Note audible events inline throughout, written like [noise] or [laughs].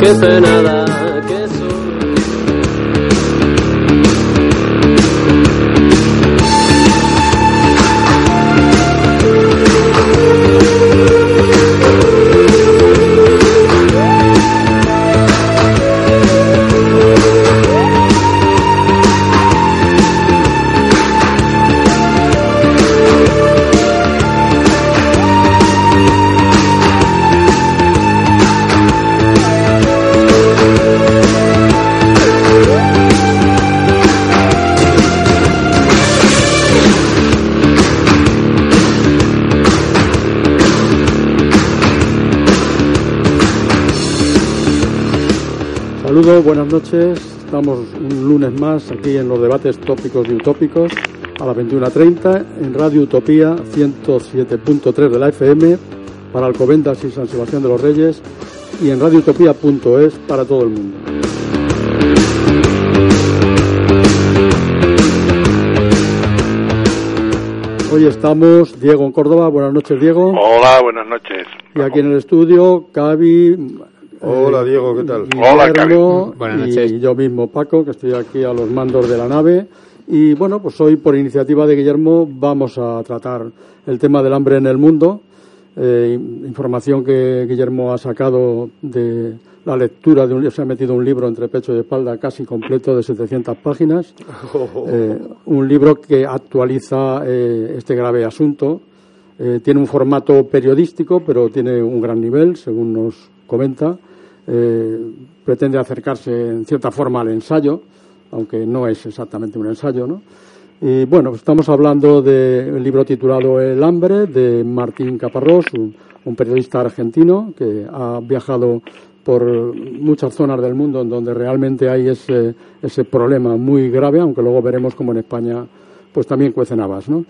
qué pena que Buenas noches. Estamos un lunes más aquí en los debates tópicos y utópicos a las 21.30 en Radio Utopía 107.3 de la FM para Alcobendas y San Sebastián de los Reyes y en radioutopía.es para todo el mundo. Hoy estamos Diego en Córdoba. Buenas noches, Diego. Hola, buenas noches. Y aquí en el estudio, Cavi, Hola Diego, ¿qué tal? Hola, Carlos. Buenas noches. Y yo mismo, Paco, que estoy aquí a los mandos de la nave. Y bueno, pues hoy por iniciativa de Guillermo vamos a tratar el tema del hambre en el mundo. Eh, información que Guillermo ha sacado de la lectura de un se ha metido un libro entre pecho y espalda casi completo de 700 páginas. Eh, un libro que actualiza eh, este grave asunto. tiene un formato periodístico, pero tiene un gran nivel, según nos comenta. Eh, pretende acercarse en cierta forma al ensayo, aunque no es exactamente un ensayo, ¿no? Y bueno, estamos hablando del libro titulado El hambre de Martín Caparrós, un, periodista argentino que ha viajado por muchas zonas del mundo en donde realmente hay ese, ese problema muy grave, aunque luego veremos como en España pues también cuecen habas, ¿no?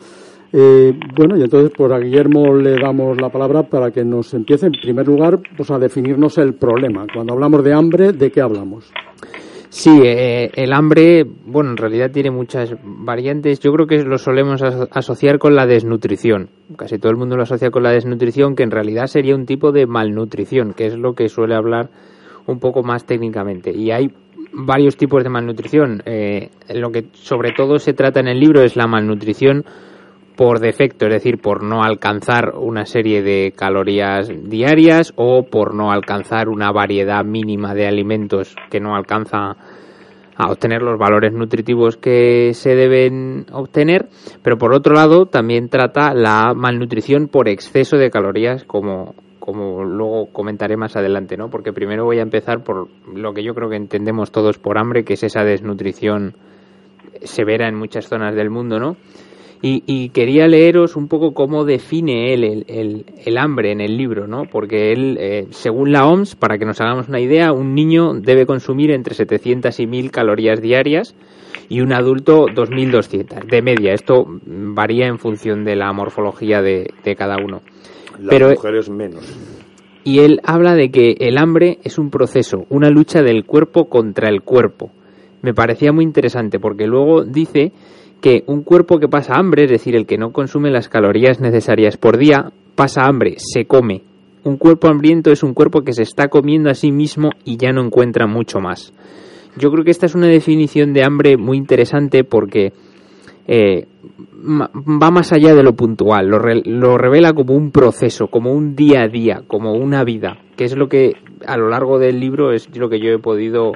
Eh, bueno, y entonces por a Guillermo le damos la palabra para que nos empiece, en primer lugar, pues a definirnos el problema. Cuando hablamos de hambre, ¿de qué hablamos? Sí, eh, el hambre, bueno, en realidad tiene muchas variantes. Yo creo que lo solemos asociar con la desnutrición. Casi todo el mundo lo asocia con la desnutrición, que en realidad sería un tipo de malnutrición, que es lo que suele hablar un poco más técnicamente. Y hay varios tipos de malnutrición. Eh, lo que sobre todo se trata en el libro es la malnutrición por defecto, es decir, por no alcanzar una serie de calorías diarias o por no alcanzar una variedad mínima de alimentos que no alcanza a obtener los valores nutritivos que se deben obtener, pero por otro lado también trata la malnutrición por exceso de calorías como como luego comentaré más adelante, ¿no? Porque primero voy a empezar por lo que yo creo que entendemos todos por hambre, que es esa desnutrición severa en muchas zonas del mundo, ¿no? Y, quería leeros un poco cómo define él el, hambre en el libro, ¿no? Porque él, eh, según la OMS, para que nos hagamos una idea, un niño debe consumir entre 700 y 1000 calorías diarias y un adulto 2200 de media. Esto varía en función de la morfología de, cada uno. Las Pero, mujeres menos. Y él habla de que el hambre es un proceso, una lucha del cuerpo contra el cuerpo. Me parecía muy interesante porque luego dice que un cuerpo que pasa hambre, es decir, el que no consume las calorías necesarias por día, pasa hambre, se come. Un cuerpo hambriento es un cuerpo que se está comiendo a sí mismo y ya no encuentra mucho más. Yo creo que esta es una definición de hambre muy interesante porque eh, va más allá de lo puntual, lo, lo, revela como un proceso, como un día a día, como una vida, que es lo que a lo largo del libro es lo que yo he podido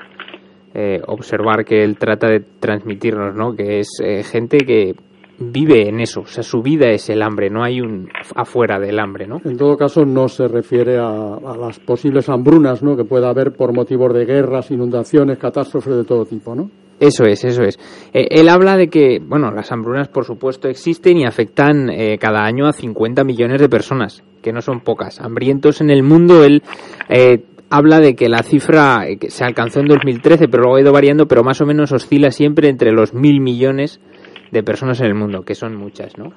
eh, observar que él trata de transmitirnos, ¿no? Que es eh, gente que vive en eso, o sea, su vida es el hambre, no hay un afuera del hambre, ¿no? En todo caso, no se refiere a, las posibles hambrunas, ¿no? Que pueda haber por motivos de guerras, inundaciones, catástrofes de todo tipo, ¿no? Eso es, eso es. Eh, él habla de que, bueno, las hambrunas por supuesto existen y afectan cada año a 50 millones de personas, que no son pocas. Hambrientos en el mundo, él habla de que la cifra que se alcanzó en 2013, pero luego ha ido variando, pero más o menos oscila siempre entre los mil millones de personas en el mundo, que son muchas, ¿no?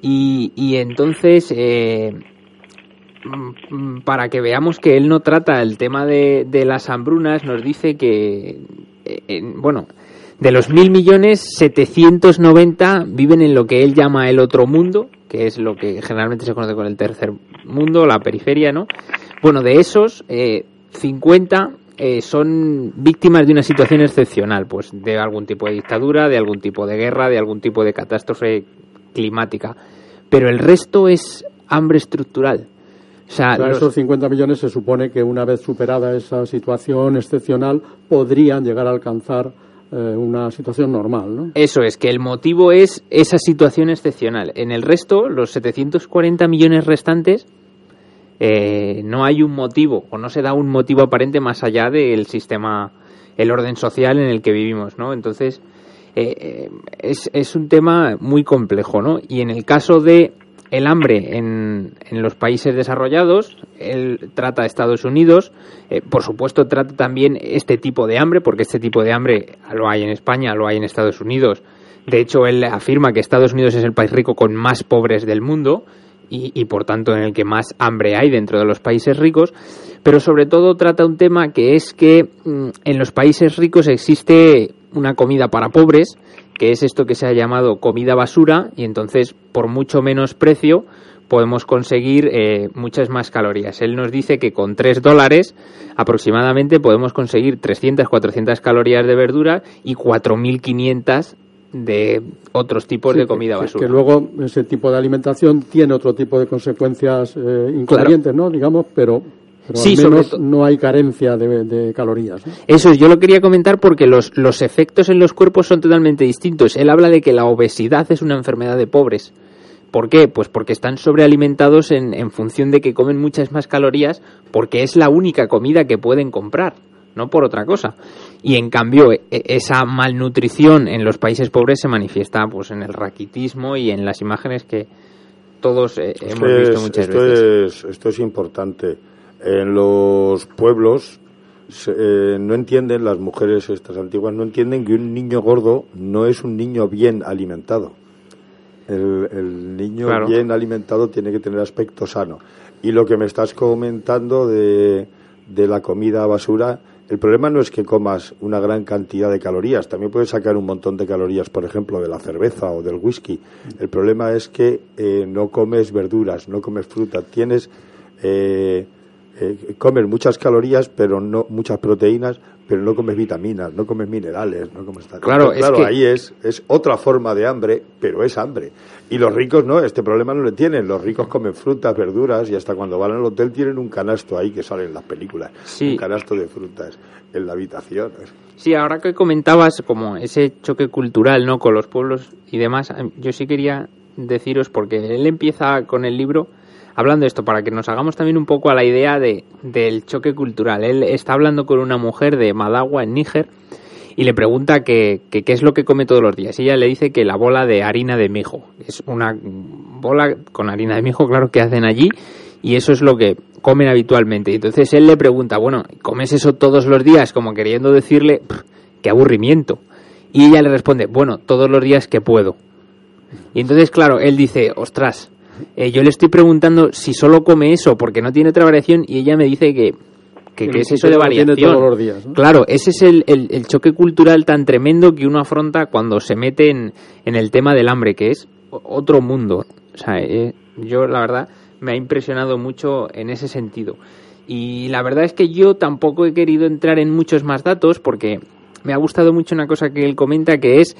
Y, y entonces, eh, mm, para que veamos que él no trata el tema de, de las hambrunas, nos dice que, eh, bueno, de los mil millones, 790 viven en lo que él llama el otro mundo, que es lo que generalmente se conoce con el tercer mundo, la periferia, ¿no? Bueno, de esos, eh, 50 eh, son víctimas de una situación excepcional, pues de algún tipo de dictadura, de algún tipo de guerra, de algún tipo de catástrofe climática. Pero el resto es hambre estructural. O sea, esos 50 millones se supone que una vez superada esa situación excepcional podrían llegar a alcanzar eh, una situación normal, ¿no? Eso es, que el motivo es esa situación excepcional. En el resto, los 740 millones restantes eh, no hay un motivo o no se da un motivo aparente más allá del sistema, el orden social en el que vivimos, ¿no? Entonces, eh, eh, es, es, un tema muy complejo, ¿no? Y en el caso de el hambre en, en los países desarrollados, él trata a Estados Unidos, por supuesto trata también este tipo de hambre, porque este tipo de hambre lo hay en España, lo hay en Estados Unidos. De hecho, él afirma que Estados Unidos es el país rico con más pobres del mundo, y, por tanto en el que más hambre hay dentro de los países ricos, pero sobre todo trata un tema que es que mm, en los países ricos existe una comida para pobres, que es esto que se ha llamado comida basura, y entonces por mucho menos precio podemos conseguir eh, muchas más calorías. Él nos dice que con 3 dólares aproximadamente podemos conseguir 300, 400 calorías de verdura y 4.500 de otros tipos de comida basura. Que, luego ese tipo de alimentación tiene otro tipo de consecuencias eh, inconvenientes, ¿no? Digamos, pero, al menos no hay carencia de, calorías. Eso es, yo lo quería comentar porque los, los efectos en los cuerpos son totalmente distintos. Él habla de que la obesidad es una enfermedad de pobres. ¿Por qué? Pues porque están sobrealimentados en, en función de que comen muchas más calorías porque es la única comida que pueden comprar no por otra cosa. Y en cambio, e, esa malnutrición en los países pobres se manifiesta pues en el raquitismo y en las imágenes que todos eh, hemos visto muchas esto veces. Es, esto es importante. En los pueblos eh, no entienden, las mujeres estas antiguas no entienden que un niño gordo no es un niño bien alimentado. El, niño bien alimentado tiene que tener aspecto sano. Y lo que me estás comentando de, de la comida basura, el problema no es que comas una gran cantidad de calorías, también puedes sacar un montón de calorías, por ejemplo, de la cerveza o del whisky. El problema es que eh, no comes verduras, no comes fruta, tienes eh, eh, comes muchas calorías, pero no muchas proteínas, pero no comes vitaminas, no comes minerales, no comes tal. Claro, claro, ahí es es otra forma de hambre, pero es hambre. Y los ricos no, este problema no lo tienen. Los ricos comen frutas, verduras y hasta cuando van al hotel tienen un canasto ahí que sale en las películas. Un canasto de frutas en la habitación. Sí, ahora que comentabas como ese choque cultural, ¿no? Con los pueblos y demás, em, yo sí quería deciros, porque él empieza con el libro hablando de esto, para que nos hagamos también un poco a la idea de, del choque cultural. Él está hablando con una mujer de Madagua, en Níger, y le pregunta qué es lo que come todos los días. Y ella le dice que la bola de harina de mijo. Es una bola con harina de mijo, claro, que hacen allí y eso es lo que comen habitualmente. Y entonces él le pregunta, bueno, ¿comes eso todos los días? Como queriendo decirle, qué aburrimiento. Y ella le responde, bueno, todos los días que puedo. Y entonces, claro, él dice, ostras, eh, yo le estoy preguntando si solo come eso porque no tiene otra variación y ella me dice que que, es eso de variación. Todos los días, Claro, ese es el, el, choque cultural tan tremendo que uno afronta cuando se mete en, en el tema del hambre, que es otro mundo. O sea, eh, yo la verdad me ha impresionado mucho en ese sentido. Y la verdad es que yo tampoco he querido entrar en muchos más datos porque me ha gustado mucho una cosa que él comenta que es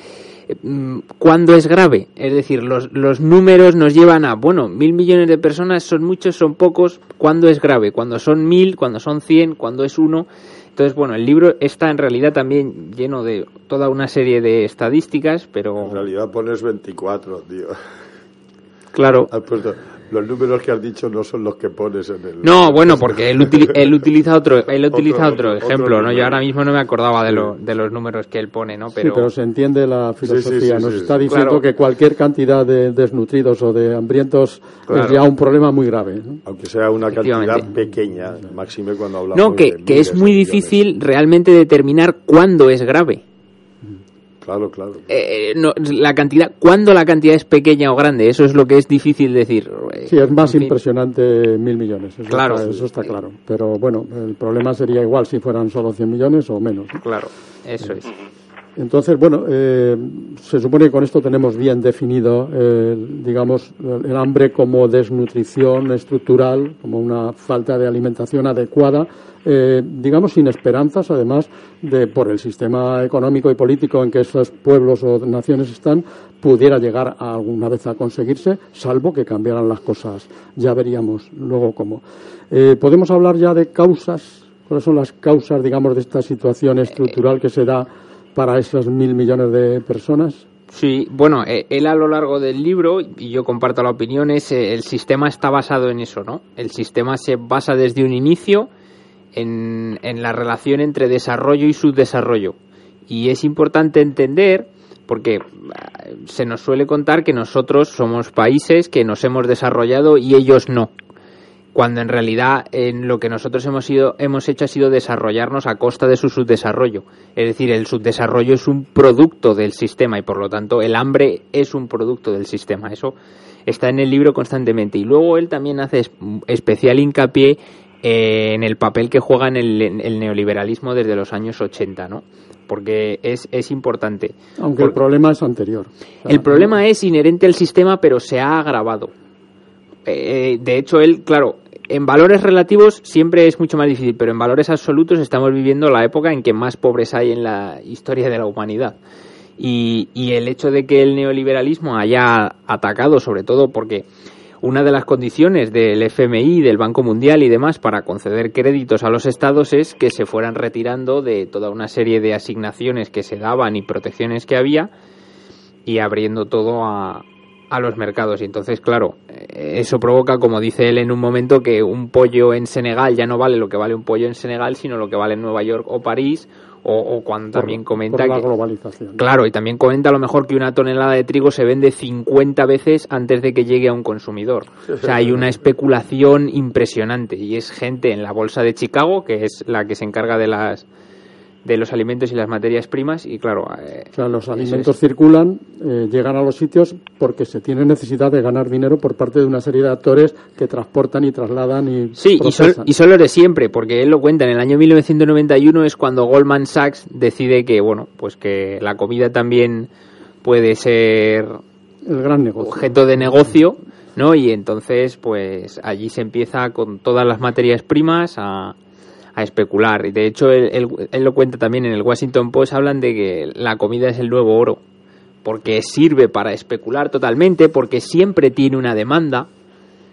Mm, cuando es grave. Es decir, los, los números nos llevan a, bueno, mil millones de personas son muchos, son pocos. cuando es grave? Cuando son mil, cuando son cien, cuando es uno. Entonces, bueno, el libro está en realidad también lleno de toda una serie de estadísticas, pero... En realidad pones 24, tío. Claro. Los números que has dicho no son los que pones en el. No, bueno, porque él, [laughs] él utiliza otro, él utiliza otro, ejemplo, ¿no? Yo ahora mismo no me acordaba de, lo, de los números que él pone, ¿no? Pero... Sí, pero se entiende la filosofía. Nos está diciendo que cualquier cantidad de desnutridos o de hambrientos es ya un problema muy grave. Aunque sea una cantidad pequeña, máxime cuando hablamos No, que, que es muy difícil realmente determinar cuándo es grave. Claro, claro. Eh, no, la cantidad, ¿cuándo la cantidad es pequeña o grande? Eso es lo que es difícil decir. Sí, es más impresionante mil millones. Eso claro. Está, eso está claro. Pero bueno, el problema sería igual si fueran solo 100 millones o menos. Claro, eso es. Entonces, bueno, eh, se supone que con esto tenemos bien definido, eh, digamos, el hambre como desnutrición estructural, como una falta de alimentación adecuada, eh, digamos, sin esperanzas, además, de por el sistema económico y político en que esos pueblos o naciones están, pudiera llegar a alguna vez a conseguirse, salvo que cambiaran las cosas. Ya veríamos luego cómo. Podemos hablar ya de causas. ¿Cuáles son las causas, digamos, de esta situación estructural que se da? para esos mil millones de personas? Sí, bueno, eh, él a lo largo del libro, y yo comparto la opinión, es eh, el sistema está basado en eso, ¿no? El sistema se basa desde un inicio en, en la relación entre desarrollo y subdesarrollo. Y es importante entender, porque eh, se nos suele contar que nosotros somos países que nos hemos desarrollado y ellos no cuando en realidad en lo que nosotros hemos, ido, hemos hecho ha sido desarrollarnos a costa de su subdesarrollo. Es decir, el subdesarrollo es un producto del sistema y por lo tanto el hambre es un producto del sistema. Eso está en el libro constantemente. Y luego él también hace especial hincapié en el papel que juega en el, neoliberalismo desde los años 80, ¿no? Porque es, es importante. Aunque el problema es anterior. el problema es inherente al sistema, pero se ha agravado. Eh, de hecho, él, claro, en valores relativos siempre es mucho más difícil, pero en valores absolutos estamos viviendo la época en que más pobres hay en la historia de la humanidad. Y, el hecho de que el neoliberalismo haya atacado, sobre todo porque una de las condiciones del FMI, del Banco Mundial y demás para conceder créditos a los estados es que se fueran retirando de toda una serie de asignaciones que se daban y protecciones que había y abriendo todo a, a los mercados. Y entonces, claro, eh, eso provoca, como dice él en un momento, que un pollo en Senegal ya no vale lo que vale un pollo en Senegal, sino lo que vale en Nueva York o París. O, cuando también comenta la globalización. Claro, y también comenta a lo mejor que una tonelada de trigo se vende 50 veces antes de que llegue a un consumidor. O sea, hay una especulación impresionante. Y es gente en la bolsa de Chicago, que es la que se encarga de las de los alimentos y las materias primas y claro eh, los alimentos circulan eh, llegan a los sitios porque se tiene necesidad de ganar dinero por parte de una serie de actores que transportan y trasladan y sí y solo de siempre porque él lo cuenta en el año 1991 es cuando Goldman Sachs decide que bueno pues que la comida también puede ser el gran negocio. objeto de negocio no y entonces pues allí se empieza con todas las materias primas a a especular. Y de hecho, él, lo cuenta también en el Washington Post, hablan de que la comida es el nuevo oro, porque sirve para especular totalmente, porque siempre tiene una demanda.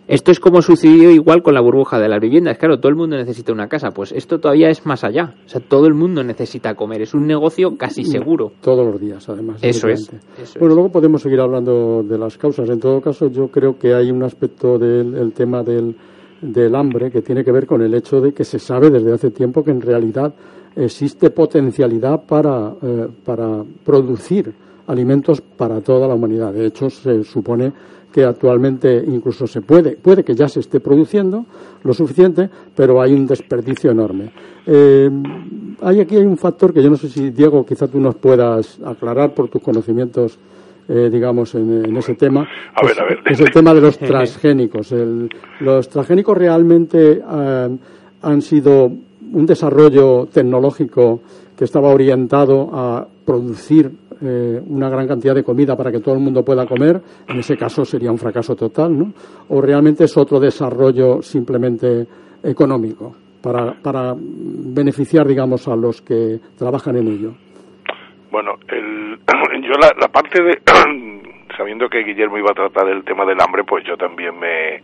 Esto es como sucedió igual con la burbuja de las viviendas. Claro, todo el mundo necesita una casa. Pues esto todavía es más allá. O sea, todo el mundo necesita comer. Es un negocio casi seguro. Todos los días, además. Eso es. bueno, luego podemos seguir hablando de las causas. En todo caso, yo creo que hay un aspecto del tema del, del hambre que tiene que ver con el hecho de que se sabe desde hace tiempo que en realidad existe potencialidad para, eh, para producir alimentos para toda la humanidad. De hecho, se supone que actualmente incluso se puede, puede que ya se esté produciendo lo suficiente, pero hay un desperdicio enorme. Eh, hay aquí hay un factor que yo no sé si Diego, quizá tú nos puedas aclarar por tus conocimientos eh, digamos, en, ese tema. es el tema de los [laughs] transgénicos. los transgénicos realmente eh, han sido un desarrollo tecnológico que estaba orientado a producir eh, una gran cantidad de comida para que todo el mundo pueda comer, en ese caso sería un fracaso total, ¿no? O realmente es otro desarrollo simplemente económico para, para beneficiar, digamos, a los que trabajan en ello. Bueno, el, [clears throat] yo la, la parte de, [clears throat] sabiendo que Guillermo iba a tratar el tema del hambre, pues yo también me,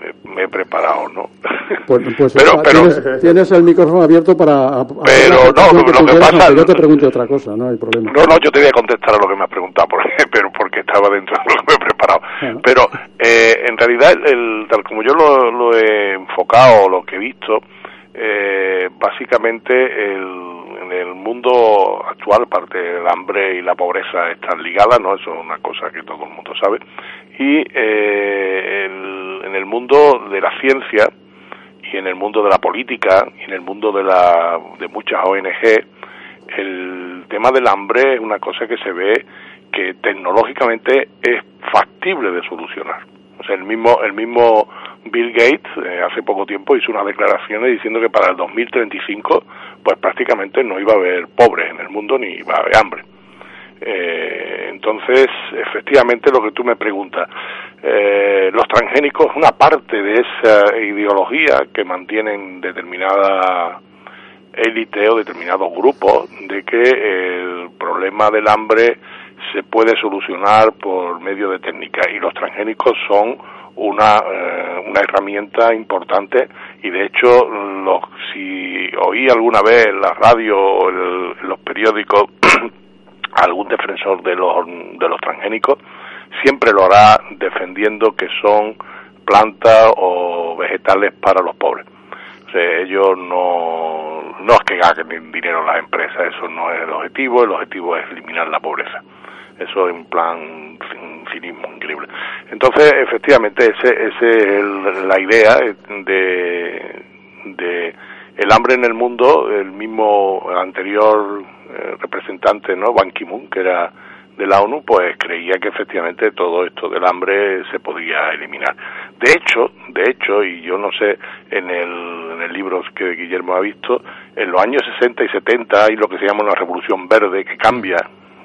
me, me he preparado, ¿no? [laughs] Pues, pues pero, ah, pero, tienes, tienes el micrófono abierto para... Pero, no, lo- que lo que quieras, pasa- yo te pregunte otra cosa, no hay problema. No, no, yo te voy a contestar a lo que me has preguntado, porque, [laughs] pero porque estaba dentro de lo que me he preparado. Claro. Pero eh, en realidad, el, tal como yo lo, lo he enfocado, lo que he visto, eh, básicamente el, en el mundo actual, parte del hambre y la pobreza están ligadas, ¿no? Eso es una cosa que todo el mundo sabe. Y eh, el- en el mundo de la ciencia y en el mundo de la política y en el mundo de, la, de muchas ONG, el tema del hambre es una cosa que se ve que tecnológicamente es factible de solucionar. O sea, el mismo, el mismo Bill Gates eh, hace poco tiempo hizo unas declaraciones diciendo que para el 2035 pues prácticamente no iba a haber pobres en el mundo ni iba a haber hambre. Eh, entonces, efectivamente, lo que tú me preguntas, eh, los transgénicos, una parte de esa ideología que mantienen determinada élite o determinados grupos de que el problema del hambre se puede solucionar por medio de técnicas y los transgénicos son una, eh, una herramienta importante y de hecho los, si oí alguna vez en la radio o en los periódicos [clears throat] algún defensor de los, de los transgénicos siempre lo hará defendiendo que son plantas o vegetales para los pobres. Ellos no, no es que ganen dinero las empresas, eso no es el objetivo, el objetivo es eliminar la pobreza. Eso en plan cin- cinismo increíble. Entonces, efectivamente, ese, ese es el- la idea de, de el hambre en el mundo. El mismo anterior eh, representante, ¿no? Ban Ki-moon, que era de la ONU, pues creía que efectivamente todo esto del hambre se podía eliminar. De hecho, de hecho, y yo no sé, en el, en el libro que Guillermo ha visto, en los años 60 y 70 hay lo que se llama una revolución verde que cambia,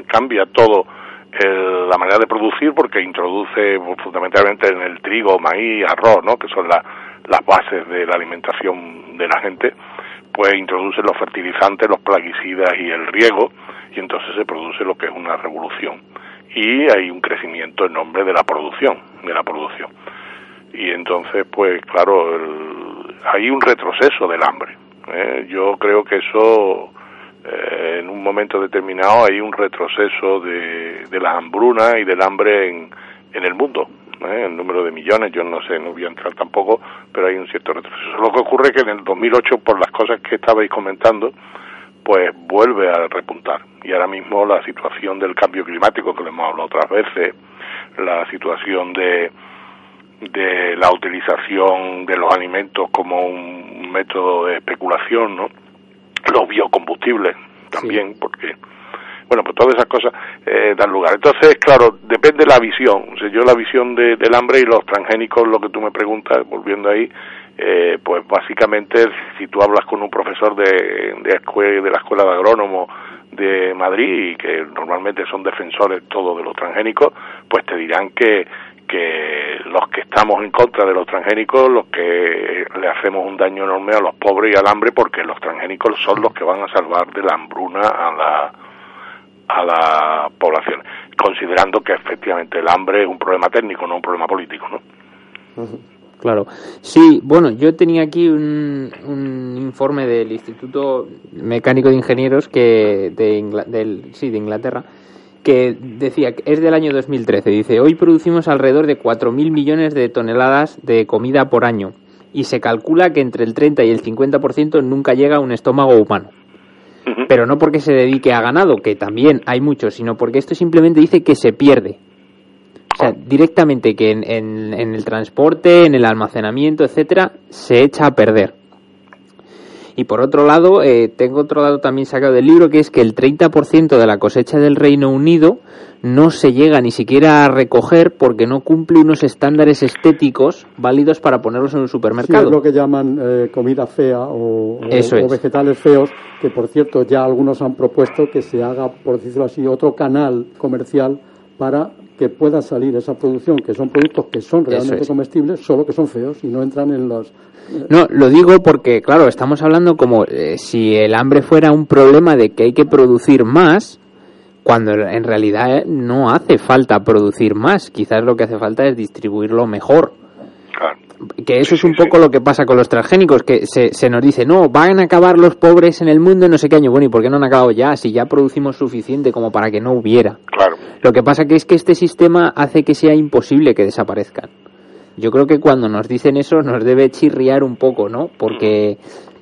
cambia todo el- la manera de producir porque introduce fundamentalmente en el trigo, maíz, arroz, ¿no? que son la- las bases de la alimentación de la gente, pues introduce los fertilizantes, los plaguicidas y el riego, y entonces se produce lo que es una revolución. Y hay un crecimiento en nombre de la producción, de la producción. Y entonces, pues claro, el- hay un retroceso del hambre. ¿eh? Yo creo que eso, eh, en un momento determinado, hay un retroceso de, de la hambruna y del hambre en, en el mundo. ¿eh? El número de millones, yo no sé, no voy a entrar tampoco, pero hay un cierto retroceso. Lo que ocurre es que en el 2008, por las cosas que estabais comentando, pues vuelve a repuntar. Y ahora mismo la situación del cambio climático, que lo hemos hablado otras veces, la situación de, de la utilización de los alimentos como un método de especulación, ¿no? Los biocombustibles también, porque bueno, pues todas esas cosas eh, dan lugar. Entonces, claro, depende de la visión. O sea, yo la visión de- del hambre y los transgénicos, lo que tú me preguntas, volviendo ahí, eh, pues básicamente si tú hablas con un profesor de, de, de la Escuela de Agrónomo de Madrid, y que normalmente son defensores todos de los transgénicos, pues te dirán que, que los que estamos en contra de los transgénicos, los que le hacemos un daño enorme a los pobres y al hambre, porque los transgénicos son los que van a salvar de la hambruna a la a la población, considerando que efectivamente el hambre es un problema técnico, no un problema político, ¿no? Claro. Sí, bueno, yo tenía aquí un, un informe del Instituto Mecánico de Ingenieros que de, Ingla- del, sí, de Inglaterra que decía que es del año 2013. Dice, hoy producimos alrededor de 4.000 millones de toneladas de comida por año y se calcula que entre el 30 y el 50% nunca llega a un estómago humano. Pero no porque se dedique a ganado, que también hay mucho, sino porque esto simplemente dice que se pierde. O sea, directamente que en, en- en el transporte, en el almacenamiento, etcétera, se echa a perder. Y por otro lado, eh, tengo otro dato también sacado del libro, que es que el 30% de la cosecha del Reino Unido no se llega ni siquiera a recoger porque no cumple unos estándares estéticos válidos para ponerlos en un Sí, supermercado. es lo que llaman eh, comida fea o, Eso vegetales feos, que por cierto ya algunos han propuesto que se haga, por decirlo así, otro canal comercial para que pueda salir esa producción, que son productos que son realmente es. comestibles, solo que son feos y no entran en los... No, lo digo porque, claro, estamos hablando como eh, si el hambre fuera un problema de que hay que producir más, cuando en realidad eh, no hace falta producir más. Quizás lo que hace falta es distribuirlo mejor. Claro. Que eso es un poco lo que pasa con los transgénicos, que se, se nos dice, no, van a acabar los pobres en el mundo en no sé qué año. Bueno, ¿y por qué no han acabado ya? Si ya producimos suficiente como para que no hubiera. Claro. Lo que pasa que es que este sistema hace que sea imposible que desaparezcan. Yo creo que cuando nos dicen eso nos debe chirriar un poco, ¿no? Porque,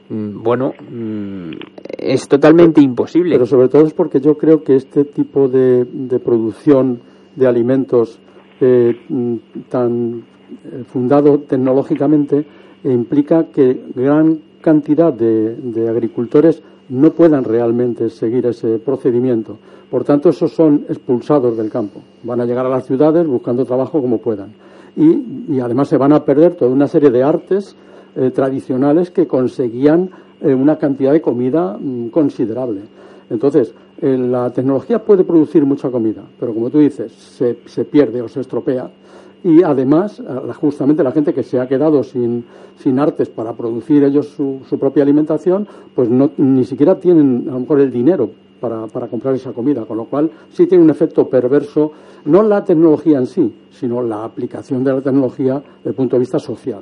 mm, bueno, mm, es totalmente imposible. Pero sobre todo es porque yo creo que este tipo de, de producción de alimentos eh, mm, tan fundado tecnológicamente eh, implica que gran cantidad de, de agricultores no puedan realmente seguir ese procedimiento. Por tanto, esos son expulsados del campo. Van a llegar a las ciudades buscando trabajo como puedan. Y, y además se van a perder toda una serie de artes eh, tradicionales que conseguían eh, una cantidad de comida mm, considerable. Entonces, eh, la tecnología puede producir mucha comida, pero como tú dices, se, se pierde o se estropea. Y además, a- justamente la gente que se ha quedado sin, sin artes para producir ellos su, su propia alimentación, pues no, ni siquiera tienen a lo mejor el dinero para, para comprar esa comida, con lo cual sí tiene un efecto perverso, no la tecnología en sí, sino la aplicación de la tecnología desde el punto de vista social.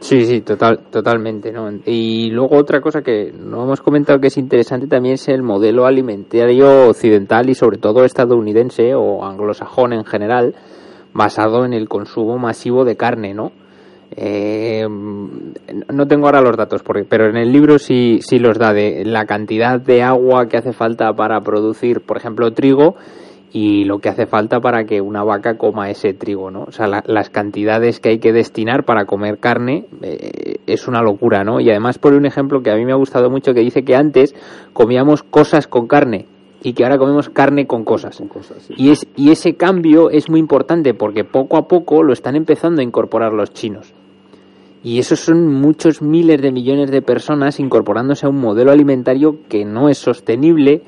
Sí, sí, total, totalmente, ¿no? Y luego otra cosa que no hemos comentado que es interesante también es el modelo alimentario occidental y sobre todo estadounidense o anglosajón en general, basado en el consumo masivo de carne, ¿no? Eh, no tengo ahora los datos, porque, pero en el libro sí, sí los da de la cantidad de agua que hace falta para producir, por ejemplo, trigo y lo que hace falta para que una vaca coma ese trigo, ¿no? O sea, la- las cantidades que hay que destinar para comer carne eh, es una locura, ¿no? Y además pone un ejemplo que a mí me ha gustado mucho que dice que antes comíamos cosas con carne y que ahora comemos carne con cosas. Son cosas, sí. Y, es, y ese cambio es muy importante porque poco a poco lo están empezando a incorporar los chinos. Y esos son muchos miles de millones de personas incorporándose a un modelo alimentario que no es sostenible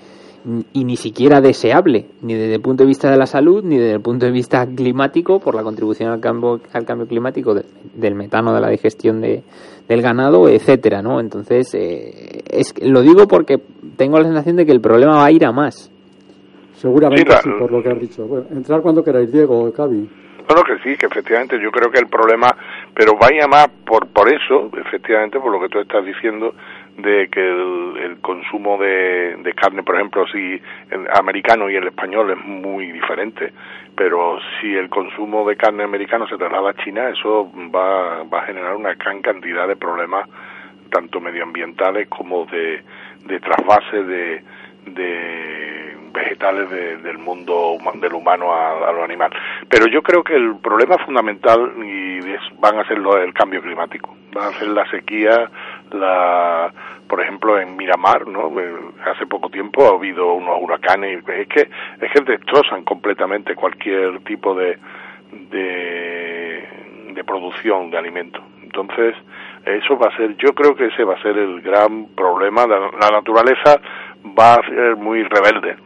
y ni siquiera deseable, ni desde el punto de vista de la salud, ni desde el punto de vista climático, por la contribución al cambio, al cambio climático de- del metano de la digestión de, del ganado, etcétera, ¿no? Entonces, eh, es, lo digo porque tengo la sensación de que el problema va a ir a más. Seguramente Sí, sí, la- por lo que has dicho. Bueno, entrar cuando queráis, Diego, Cavi. No, no, que sí, que efectivamente yo creo que el problema, pero vaya más por, por eso, efectivamente, por lo que tú estás diciendo, de que el, el consumo de, de carne, por ejemplo, si el americano y el español es muy diferente, pero si el consumo de carne americano se traslada a China, eso va, va a generar una gran cantidad de problemas, tanto medioambientales como de, de trasvase de, de vegetales de- del mundo del humano a, a lo animal. Pero yo creo que el problema fundamental y van a ser lo del cambio climático, van a ser la sequía, la por ejemplo en Miramar, ¿no? Eh, Hace poco tiempo ha habido unos huracanes y es que es que destrozan completamente cualquier tipo de de, de producción de alimentos. Entonces, eso va a ser, yo creo que ese va a ser el gran problema. La, la naturaleza va a ser muy rebelde,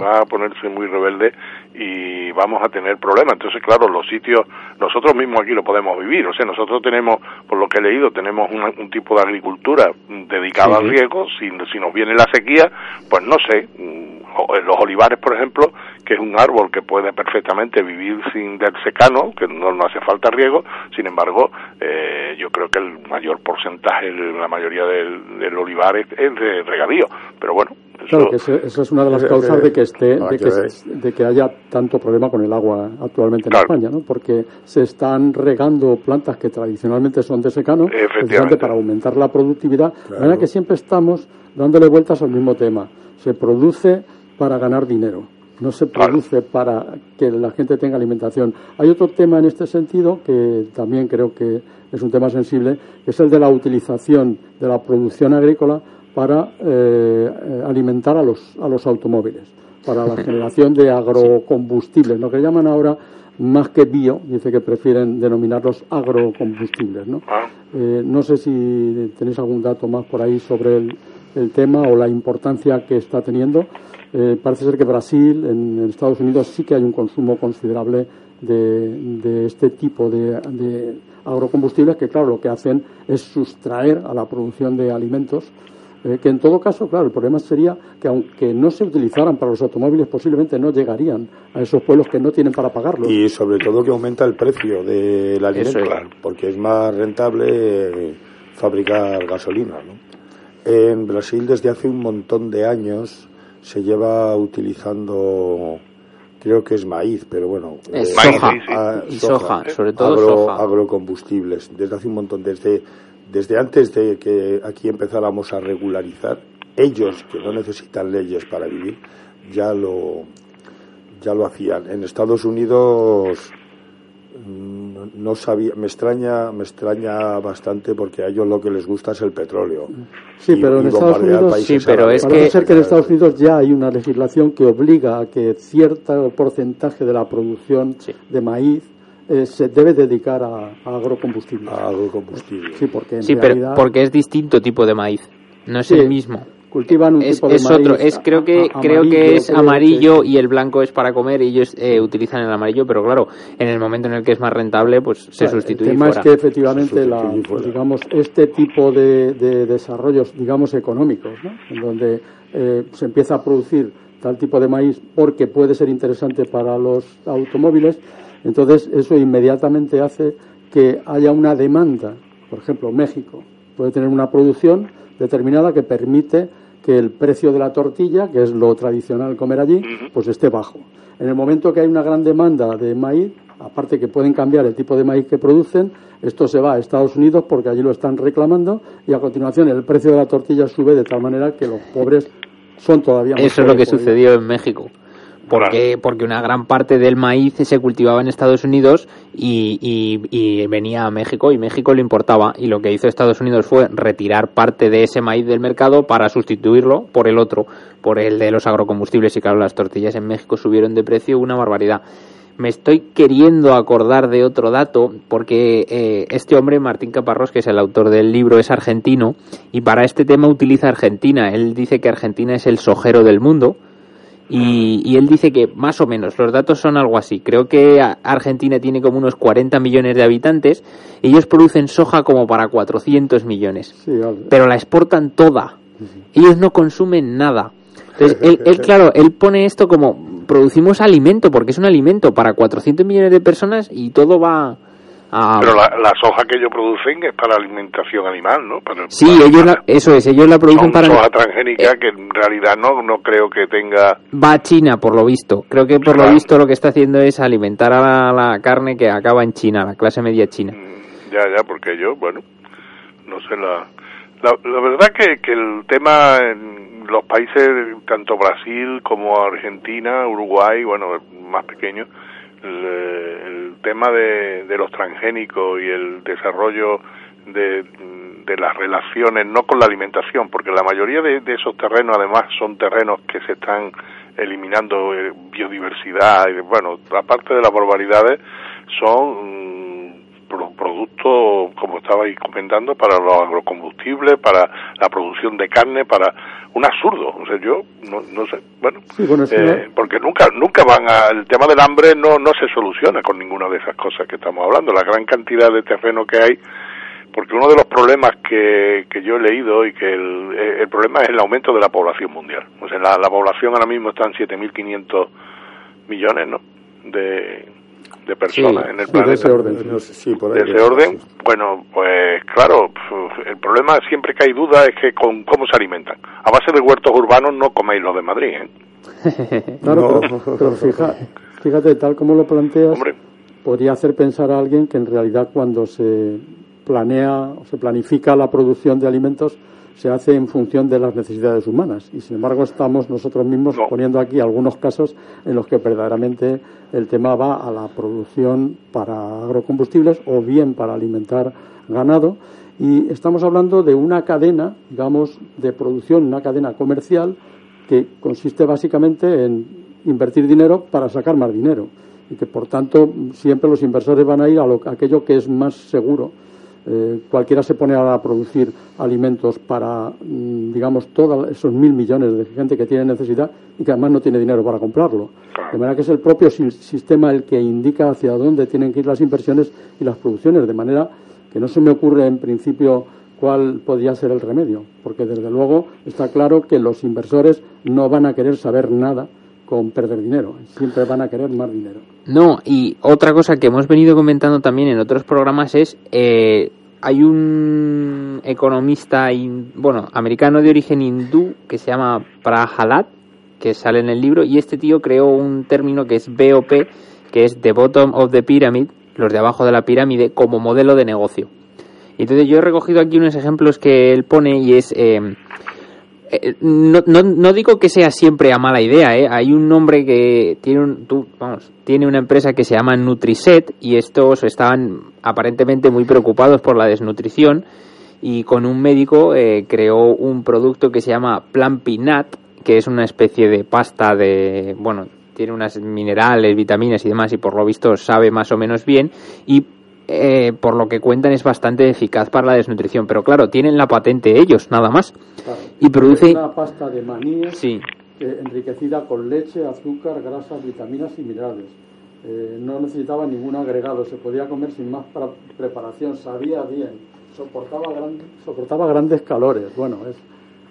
va a ponerse muy rebelde y vamos a tener problemas. Entonces, claro, los sitios, nosotros mismos aquí lo podemos vivir. O sea, nosotros tenemos, por lo que he leído, tenemos un tipo de agricultura dedicado al riego. Si, si nos viene la sequía, pues no sé, mm, o- los olivares, por ejemplo, que es un árbol que puede perfectamente vivir sin del secano, que no, no hace falta riego, sin embargo, eh, yo creo que el mayor porcentaje, la mayoría del, del olivar es, es de regadío, pero bueno, eso, Claro, que ese- esa es una de las Ese- causas de que esté, de que que, de que haya tanto problema con el agua actualmente en Claro. España, ¿no? Porque se están regando plantas que tradicionalmente son de secano, precisamente para aumentar la productividad. De manera que siempre estamos dándole vueltas al mismo tema. Se produce para ganar dinero. No se Claro. produce para que la gente tenga alimentación. Hay otro tema en este sentido que también creo que es un tema sensible, que es el de la utilización de la producción agrícola para eh, eh, alimentar a los, a los automóviles, para la [laughs] generación de agrocombustibles, lo que llaman ahora más que bio, dice que prefieren denominarlos agrocombustibles. ¿no? Ah. Eh, no sé si tenéis algún dato más por ahí sobre el, el tema o la importancia que está teniendo. Eh, parece ser que Brasil, en, en Estados Unidos, sí que hay un consumo considerable de, de este tipo de, de agrocombustibles que, claro, lo que hacen es sustraer a la producción de alimentos Eh, que en todo caso, claro, el problema sería que aunque no se utilizaran para los automóviles, posiblemente no llegarían a esos pueblos que no tienen para pagarlos. Y sobre todo que aumenta el precio del alimento, porque es más rentable eh, fabricar gasolina. ¿no? En Brasil desde hace un montón de años se lleva utilizando creo que es maíz, pero bueno, es eh, soja, y soja, sobre todo soja. agrocombustibles. Desde hace un montón, desde desde antes de que aquí empezáramos a regularizar, ellos que no necesitan leyes para vivir, ya lo, ya lo hacían. En Estados Unidos mm, no sabía, me extraña, me extraña bastante porque a ellos lo que les gusta es el petróleo. Sí, pero en Estados Unidos, sí, pero es que... ser que en Estados Unidos ya hay una legislación que obliga a que cierto porcentaje de la producción de maíz eh, se debe dedicar a, agrocombustible. A agrocombustible. Sí, porque sí, pero porque es distinto tipo de maíz, no es el mismo. Cultivan un es, tipo de es otro, es creo que creo que es amarillo y el blanco es para comer y ellos eh, utilizan el amarillo, pero claro, en el momento en el que es más rentable, pues se sustituye. El tema es que efectivamente la, digamos este tipo de, desarrollos, digamos económicos, ¿no? en donde eh, se empieza a producir tal tipo de maíz porque puede ser interesante para los automóviles entonces, eso inmediatamente hace que haya una demanda. Por ejemplo, México puede tener una producción determinada que permite que el precio de la tortilla, que es lo tradicional comer allí, pues esté bajo. En el momento que hay una gran demanda de maíz, aparte que pueden cambiar el tipo de maíz que producen, esto se va a Estados Unidos porque allí lo están reclamando y a continuación el precio de la tortilla sube de tal manera que los pobres son todavía más Eso es lo que sucedió en México porque, porque una gran parte del maíz se cultivaba en Estados Unidos y, y, venía a México y México lo importaba y lo que hizo Estados Unidos fue retirar parte de ese maíz del mercado para sustituirlo por el otro, por el de los agrocombustibles y claro, las tortillas en México subieron de precio una barbaridad. Me estoy queriendo acordar de otro dato porque eh, este hombre, Martín Caparrós, que es el autor del libro, es argentino y para este tema utiliza Argentina. Él dice que Argentina es el sojero del mundo y, él dice que más o menos, los datos son algo así. Creo que Argentina tiene como unos 40 millones de habitantes. Ellos producen soja como para 400 millones. pero la exportan toda. Ellos no consumen nada. Entonces, [laughs] él, él, claro, él pone esto como producimos alimento, porque es un alimento para 400 millones de personas y todo va, Ah, Pero la, soja que ellos producen es para alimentación animal, ¿no? sí, ellos eso es, ellos la producen para... soja transgénica eh, que en realidad no, no creo que tenga... Va a China, por lo visto. Creo que por lo visto lo que está haciendo es alimentar a la, carne que acaba en China, la clase media china. Mm, ya, ya, porque yo, bueno, no sé, la, la, verdad que, que el tema en los países, tanto Brasil como Argentina, Uruguay, bueno, más pequeños, el, tema de, los transgénicos y el desarrollo de, las relaciones, no con la alimentación, porque la mayoría de, esos terrenos además son terrenos que se están eliminando eh, biodiversidad, y bueno, aparte de las barbaridades, son productos, como estabais comentando, para los agrocombustibles, para la producción de carne, para un absurdo. O sea, yo no, no sé, bueno, eh, porque nunca nunca van a, el tema del hambre no no se soluciona con ninguna de esas cosas que estamos hablando. La gran cantidad de terreno que hay porque uno de los problemas que, que yo he leído y que el, eh, el problema es el aumento de la población mundial. O sea, la, la población ahora mismo está en 7.500 millones, ¿no? De, de personas en el planeta. De ese orden. Sí, por de ese orden, bueno, pues claro, el problema siempre que hay duda es que con cómo se alimentan. A base de huertos urbanos no coméis los de Madrid, ¿eh? [laughs] claro, pero, fíjate, tal como lo planteas, podría hacer pensar a alguien que en realidad cuando se planea o se planifica la producción de alimentos se hace en función de las necesidades humanas. Y sin embargo estamos nosotros mismos poniendo aquí algunos casos en los que verdaderamente el tema va a la producción para agrocombustibles o bien para alimentar ganado. Y estamos hablando de una cadena, digamos, de producción, una cadena comercial que consiste básicamente en invertir dinero para sacar más dinero. Y que por tanto siempre los inversores van a ir a, lo, a aquello que es más seguro eh, cualquiera se pone a producir alimentos para, mm, digamos, todos esos mil millones de gente que tiene necesidad y que además no tiene dinero para comprarlo. De manera que es el propio sistema el que indica hacia dónde tienen que ir las inversiones y las producciones, de manera que no se me ocurre en principio cuál podía ser el remedio, porque desde luego está claro que los inversores no van a querer saber nada con perder dinero, siempre van a querer más dinero. No, y otra cosa que hemos venido comentando también en otros programas es, eh, hay un economista, bueno, americano de origen hindú que se llama Prahalat, que sale en el libro, y este tío creó un término que es BOP, que es The Bottom of the Pyramid, los de abajo de la pirámide, como modelo de negocio. Entonces yo he recogido aquí unos ejemplos que él pone y es... Eh, eh, no, no, no, digo que sea siempre a mala idea, ¿eh? hay un nombre que tiene, un, tú, vamos, tiene una empresa que se llama Nutriset y estos estaban aparentemente muy preocupados por la desnutrición y con un médico eh, creó un producto que se llama Plan Pinat, que es una especie de pasta de, bueno, tiene unas minerales, vitaminas y demás y por lo visto sabe más o menos bien y eh, por lo que cuentan es bastante eficaz para la desnutrición, pero claro, tienen la patente ellos, nada más. Y produce... una pasta de maníes sí. enriquecida con leche, azúcar, grasas, vitaminas y minerales. Eh, no necesitaba ningún agregado, se podía comer sin más preparación, sabía bien, soportaba, soportaba grandes calores. Bueno, es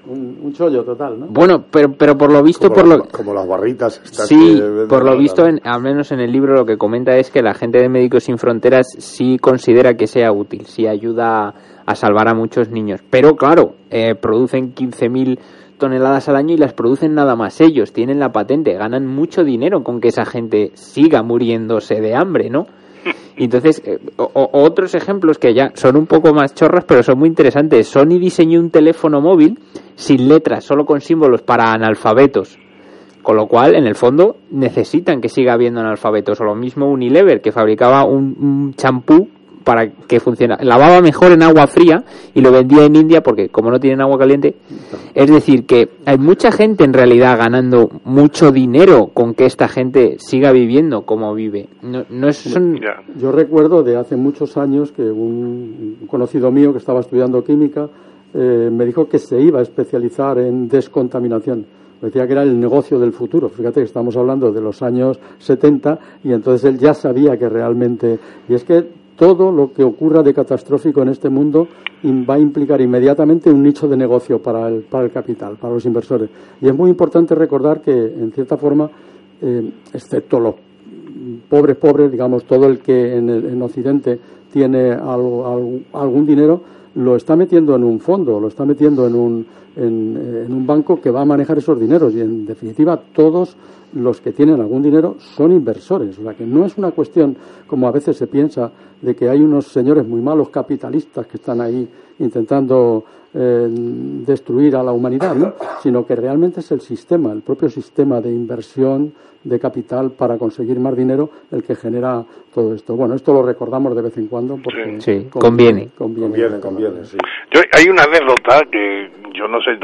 un, chollo total, ¿no? Bueno, pero, pero por lo visto... Como, por lo... como las barritas. sí, por lo visto, al menos en el libro lo que comenta es que la gente de Médicos Sin Fronteras sí considera que sea útil, sí ayuda a salvar a muchos niños. Pero claro, eh, producen 15.000 toneladas al año y las producen nada más ellos, tienen la patente, ganan mucho dinero con que esa gente siga muriéndose de hambre, ¿no? Y entonces, eh, otros ejemplos que ya son un poco más chorras, pero son muy interesantes. Sony diseñó un teléfono móvil sin letras, solo con símbolos para analfabetos. Con lo cual, en el fondo, necesitan que siga habiendo analfabetos. O lo mismo Unilever, que fabricaba un champú para que funcione. Lavaba mejor en agua fría y lo vendía en India porque como no tienen agua caliente. Es decir, que hay mucha gente en realidad ganando mucho dinero con que esta gente siga viviendo como vive. No, no es, Yo recuerdo de hace muchos años que un conocido mío que estaba estudiando química eh, me dijo que se iba a especializar en descontaminación decía que era el negocio del futuro. Fíjate que estamos hablando de los años 70 y entonces él ya sabía que realmente. Y es que todo lo que ocurra de catastrófico en este mundo va a implicar inmediatamente un nicho de negocio para el, para el capital, para los inversores. Y es muy importante recordar que, en cierta forma, eh, excepto los pobres, pobres, digamos, todo el que en, el, en Occidente tiene algún dinero, lo está metiendo en un fondo, lo está metiendo en un, en, un banco que va a manejar esos dineros. Y, en definitiva, todos los que tienen algún dinero son inversores. O sea, que no es una cuestión, como a veces se piensa, de que hay unos señores muy malos capitalistas que están ahí intentando eh, destruir a la humanidad, ¿no? sino que realmente es el sistema, el propio sistema de inversión de capital para conseguir más dinero el que genera todo esto. Bueno, esto lo recordamos de vez en cuando porque sí, conviene. Conviene, conviene, sí. Yo, hay una anécdota que yo no sé,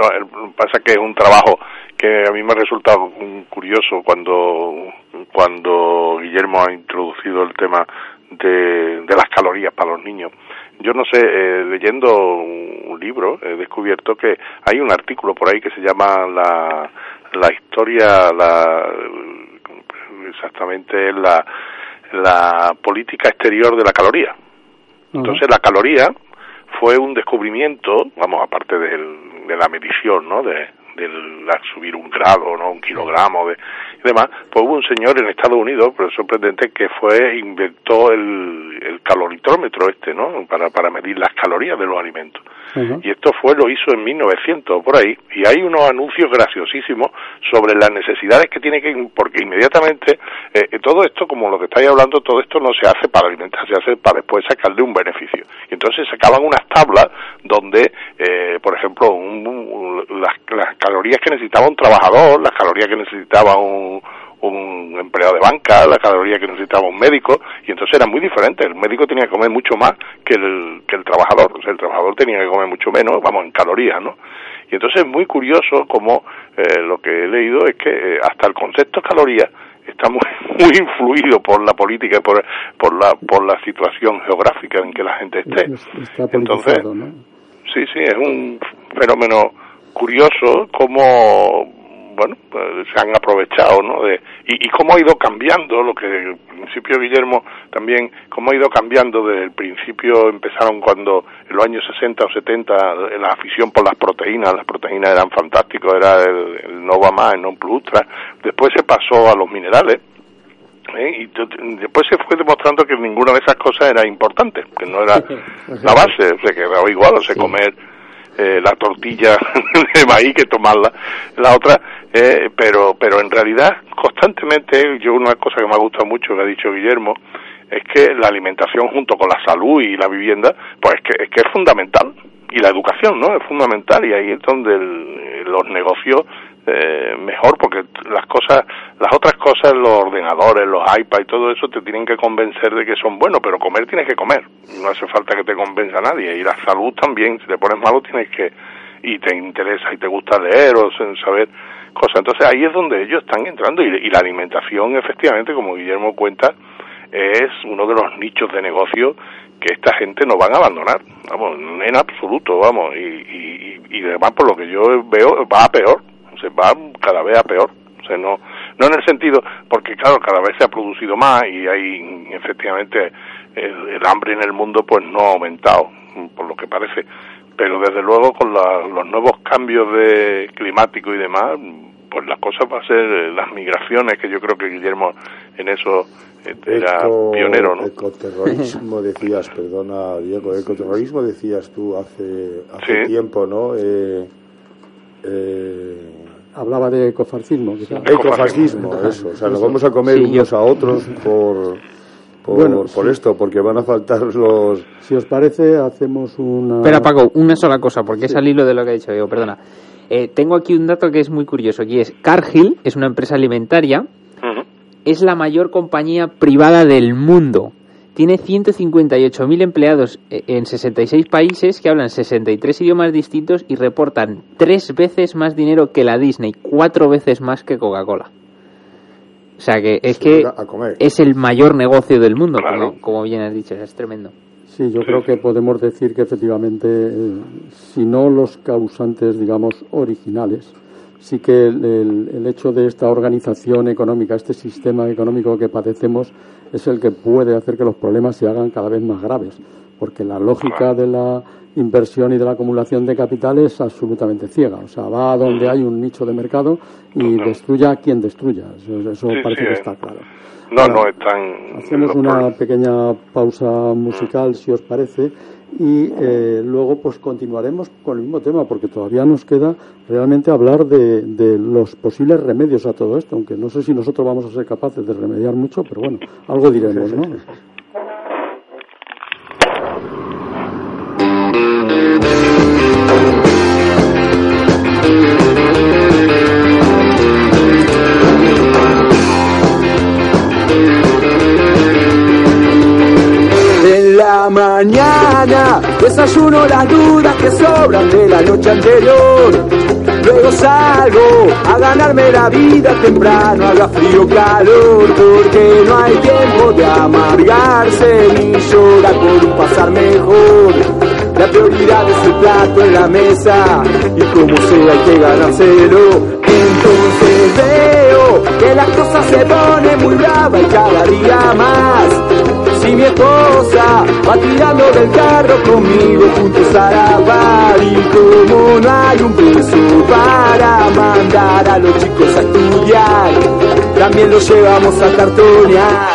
pasa que es un trabajo que a mí me ha resultado curioso cuando, cuando Guillermo ha introducido el tema de, de las calorías para los niños. Yo no sé, eh, leyendo un libro he descubierto que hay un artículo por ahí que se llama la, la historia, la, exactamente la, la política exterior de la caloría. Entonces la caloría fue un descubrimiento, vamos, aparte del, de la medición, ¿no? De, del subir un grado, ¿no? Un kilogramo de, y demás, pues hubo un señor en Estados Unidos, pero sorprendente, que fue, inventó el, el caloritrómetro este, ¿no? Para, para medir las calorías de los alimentos. Y esto fue, lo hizo en 1900, por ahí, y hay unos anuncios graciosísimos sobre las necesidades que tiene que, porque inmediatamente, eh, eh, todo esto, como lo que estáis hablando, todo esto no se hace para alimentar, se hace para después sacarle un beneficio. Y entonces sacaban unas tablas donde, eh, por ejemplo, las, las calorías que necesitaba un trabajador, las calorías que necesitaba un, un empleado de banca, la caloría que necesitaba un médico, y entonces era muy diferente. El médico tenía que comer mucho más que el, que el trabajador. O sea, el trabajador tenía que comer mucho menos, vamos, en calorías, ¿no? Y entonces es muy curioso como eh, lo que he leído es que eh, hasta el concepto calorías está muy, [laughs] muy influido por la política por, por, la, por la situación geográfica en que la gente esté. Entonces, sí, sí, es un fenómeno curioso como bueno, pues, se han aprovechado, ¿no? De, y, y cómo ha ido cambiando, lo que en principio Guillermo también, cómo ha ido cambiando desde el principio, empezaron cuando en los años 60 o 70 la afición por las proteínas, las proteínas eran fantásticos, era el, el Nova Más, el Non Plus Ultra, después se pasó a los minerales, ¿eh? y después se fue demostrando que ninguna de esas cosas era importante, que no era [laughs] la base, se quedaba igual, o sea, comer eh, la tortilla [laughs] de maíz que tomarla la otra, eh, pero pero en realidad constantemente, yo una cosa que me ha gustado mucho que ha dicho Guillermo, es que la alimentación junto con la salud y la vivienda, pues es que es, que es fundamental y la educación, ¿no? Es fundamental y ahí es donde el, los negocios eh, mejor porque las cosas, las otras cosas, los ordenadores, los iPads y todo eso te tienen que convencer de que son buenos, pero comer tienes que comer, no hace falta que te convenza nadie. Y la salud también, si te pones malo tienes que y te interesa y te gusta leer o saber cosas, entonces ahí es donde ellos están entrando. Y, la alimentación efectivamente, como Guillermo cuenta, es uno de los nichos de negocio que esta gente no van a abandonar, vamos, en absoluto, vamos, y, y, y además por lo que yo veo va a peor, se va cada vez a peor. O sea, no, no en el sentido, porque claro, cada vez se ha producido más y hay efectivamente el, hambre en el mundo pues no ha aumentado, por lo que parece. Pero desde luego con los nuevos cambios de climático y demás, pues las cosas va a ser las migraciones, que yo creo que Guillermo en eso era pionero, ¿no? Ecoterrorismo [laughs] decías, perdona Diego, ecoterrorismo decías tú hace, hace tiempo, ¿no? Eh, eh, hablaba de ecofascismo. Ecofascismo, eso. O sea, nos vamos a comer unos a otros por, por, por esto, porque van a faltar los... Si os parece, hacemos una... Espera, Paco, una sola cosa, porque es al hilo de lo que ha dicho yo, perdona. Eh, tengo aquí un dato que es muy curioso, aquí es Cargill, es una empresa alimentaria, es la mayor compañía privada del mundo tiene 158.000 empleados eh, en 66 países que hablan 63 idiomas distintos y reportan tres veces más dinero que la Disney, cuatro veces más que Coca-Cola. O sea que es que es el mayor negocio del mundo, como, bien has dicho, es tremendo. Sí, yo creo que podemos decir que efectivamente, eh, si no los causantes, digamos, originales, sí que el, el, hecho de esta organización económica, este sistema económico que padecemos, es el que puede hacer que los problemas se hagan cada vez más graves, porque la lógica de la inversión y de la acumulación de capital es absolutamente ciega. O sea, va a donde hay un nicho de mercado y destruya a quien destruya. Eso, parece que está claro. No, no están. Hacemos una pequeña pausa musical, si os parece, y eh, luego pues continuaremos con el mismo tema porque todavía nos queda realmente hablar de, de, los posibles remedios a todo esto, aunque no sé si nosotros vamos a ser capaces de remediar mucho, pero bueno, algo diremos, ¿no? [laughs] desayuno las dudas que sobran de la noche anterior. Luego salgo a ganarme la vida temprano, haga frío calor, porque no hay tiempo de amargarse ni llorar por un pasar mejor. La prioridad es el plato en la mesa y como sea hay que ganárselo. Entonces veo que las cosas se ponen muy bravas cada día más y mi esposa va tirando del carro conmigo juntos a la par y como no hay un peso para mandar a los chicos a estudiar, también los llevamos a cartonear.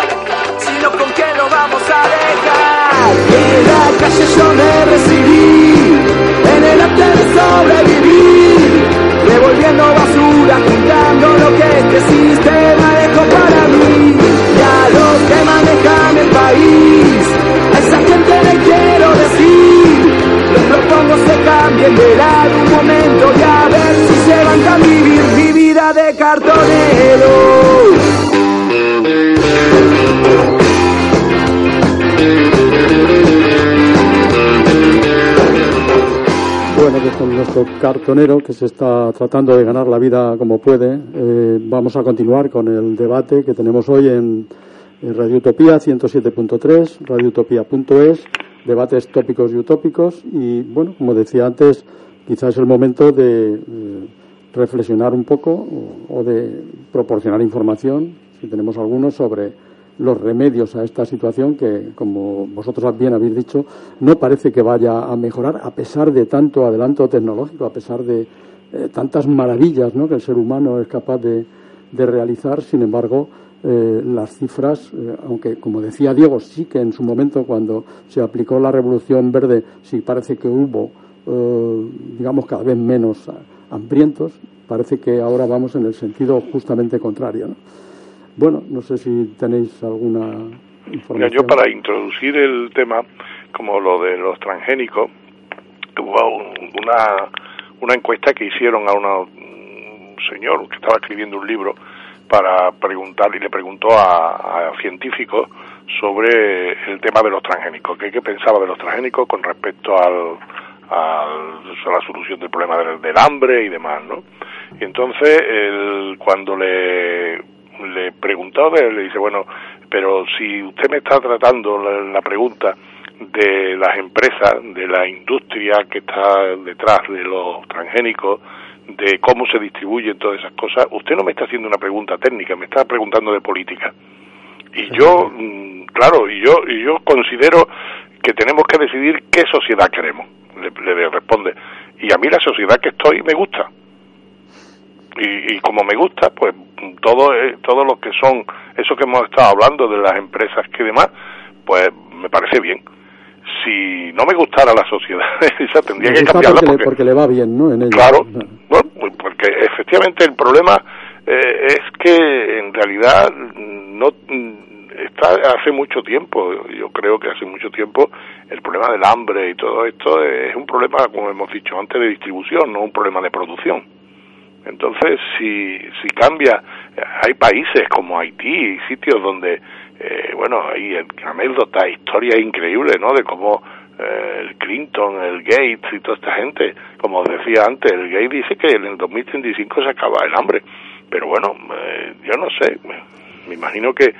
Si no, ¿con qué lo vamos a dejar? En la calle yo me recibí, en el arte de sobrevivir, devolviendo basura, juntando lo que este sistema dejó para país. A esa gente le quiero decir, les propongo se cambien de lado un momento y a ver si se van a vivir mi vida de cartonero. Bueno, pues con nuestro cartonero que se está tratando de ganar la vida como puede, eh, vamos a continuar con el debate que tenemos hoy en, Radio Utopía 107.3, radioutopía.es, debates tópicos y utópicos. Y bueno, como decía antes, quizás es el momento de, eh, reflexionar un poco o, o de proporcionar información, si tenemos algunos, sobre los remedios a esta situación que, como vosotros bien habéis dicho, no parece que vaya a mejorar a pesar de tanto adelanto tecnológico, a pesar de eh, tantas maravillas ¿no? que el ser humano es capaz de, de realizar. Sin embargo, eh, las cifras, eh, aunque como decía Diego, sí que en su momento cuando se aplicó la Revolución Verde, sí parece que hubo, eh, digamos, cada vez menos hambrientos, parece que ahora vamos en el sentido justamente contrario. ¿no? Bueno, no sé si tenéis alguna información. Mira, yo para introducir el tema, como lo de los transgénicos, hubo una, una encuesta que hicieron a una, un señor que estaba escribiendo un libro para preguntar y le preguntó a, a científicos sobre el tema de los transgénicos, qué, qué pensaba de los transgénicos con respecto al, a la solución del problema del, hambre y demás, ¿no? Y entonces, él, cuando le, le preguntó, le dice, bueno, pero si usted me está tratando la pregunta de las empresas, de la industria que está detrás de los transgénicos, de cómo se distribuyen todas esas cosas, usted no me está haciendo una pregunta técnica, me está preguntando de política. Y yo, mm, claro, y yo, y yo considero que tenemos que decidir qué sociedad queremos, le, le responde. Y a mí la sociedad que estoy me gusta. Y, y como me gusta, pues todo, todo lo que son, eso que hemos estado hablando de las empresas que demás, pues me parece bien si no me gustara la sociedad, [laughs] esa tendría que cambiarla porque, porque, porque, le va bien, ¿no? En ella. Claro, bueno, porque efectivamente el problema eh, es que en realidad no está hace mucho tiempo, yo creo que hace mucho tiempo el problema del hambre y todo esto es un problema, como hemos dicho antes, de distribución, no un problema de producción. Entonces, si, si cambia, hay países como Haití, sitios donde eh, bueno, hay anécdotas, historias increíbles, ¿no? De cómo eh, el Clinton, el Gates y toda esta gente, como os decía antes, el Gates dice que en el 2035 se acaba el hambre, pero bueno, eh, yo no sé, me, imagino que,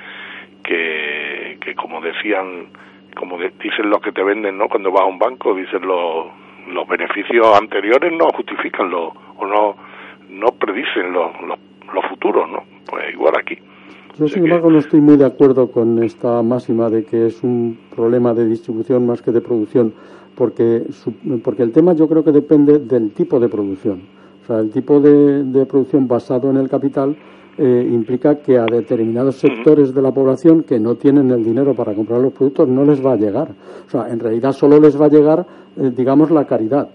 que, que como decían, como de, dicen los que te venden, ¿no? Cuando vas a un banco, dicen los, los beneficios anteriores no justifican los, o no, no predicen los, los, los futuros, ¿no? Pues igual aquí. Yo, sin embargo, no estoy muy de acuerdo con esta máxima de que es un problema de distribución más que de producción, porque, porque el tema yo creo que depende del tipo de producción. O sea, el tipo de, de producción basado en el capital eh, implica que a determinados sectores de la población que no tienen el dinero para comprar los productos no les va a llegar. O sea, en realidad solo les va a llegar, eh, digamos, la caridad.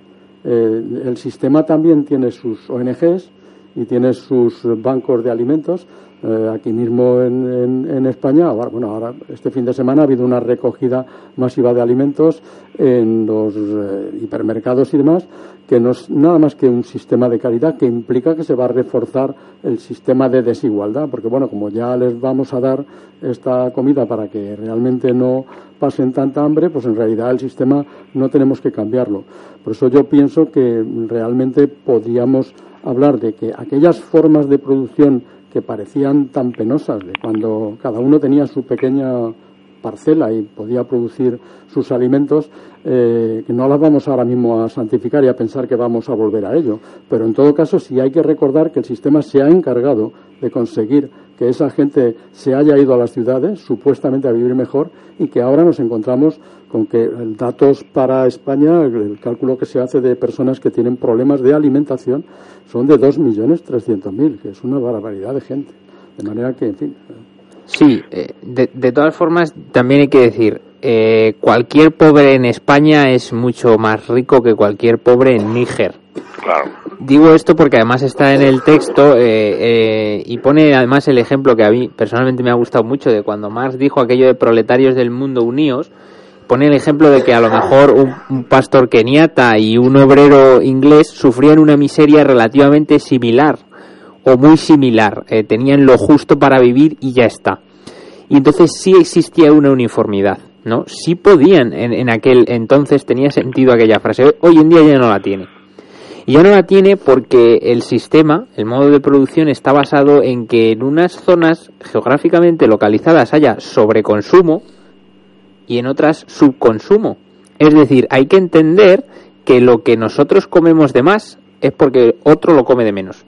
Eh, el sistema también tiene sus ONGs y tiene sus bancos de alimentos eh, aquí mismo en, en, España, ahora, bueno, ahora este fin de semana ha habido una recogida masiva de alimentos en los eh, hipermercados y demás, que no es nada más que un sistema de caridad que implica que se va a reforzar el sistema de desigualdad, porque bueno, como ya les vamos a dar esta comida para que realmente no pasen tanta hambre, pues en realidad el sistema no tenemos que cambiarlo. Por eso yo pienso que realmente podríamos hablar de que aquellas formas de producción que parecían tan penosas, de cuando cada uno tenía su pequeña parcela y podía producir sus alimentos, eh, no las vamos ahora mismo a santificar y a pensar que vamos a volver a ello. Pero en todo caso sí hay que recordar que el sistema se ha encargado de conseguir que esa gente se haya ido a las ciudades, supuestamente a vivir mejor, y que ahora nos encontramos con que datos para España, el cálculo que se hace de personas que tienen problemas de alimentación son de 2.300.000, que es una barbaridad de gente. De manera que, en fin. Sí, eh, de, de, todas formas, también hay que decir, eh, cualquier pobre en España es mucho más rico que cualquier pobre en Níger. Claro. Digo esto porque además está en el texto eh, eh, y pone además el ejemplo que a mí personalmente me ha gustado mucho de cuando Marx dijo aquello de proletarios del mundo unidos. Pone el ejemplo de que a lo mejor un, un pastor keniata y un obrero inglés sufrían una miseria relativamente similar o muy similar. Eh, tenían lo justo para vivir y ya está. Y entonces sí existía una uniformidad. ¿no? Sí podían, en, en aquel entonces tenía sentido aquella frase. Hoy en día ya no la tiene. Y ya no la tiene porque el sistema, el modo de producción está basado en que en unas zonas geográficamente localizadas haya sobreconsumo y en otras subconsumo. Es decir, hay que entender que lo que nosotros comemos de más es porque otro lo come de menos.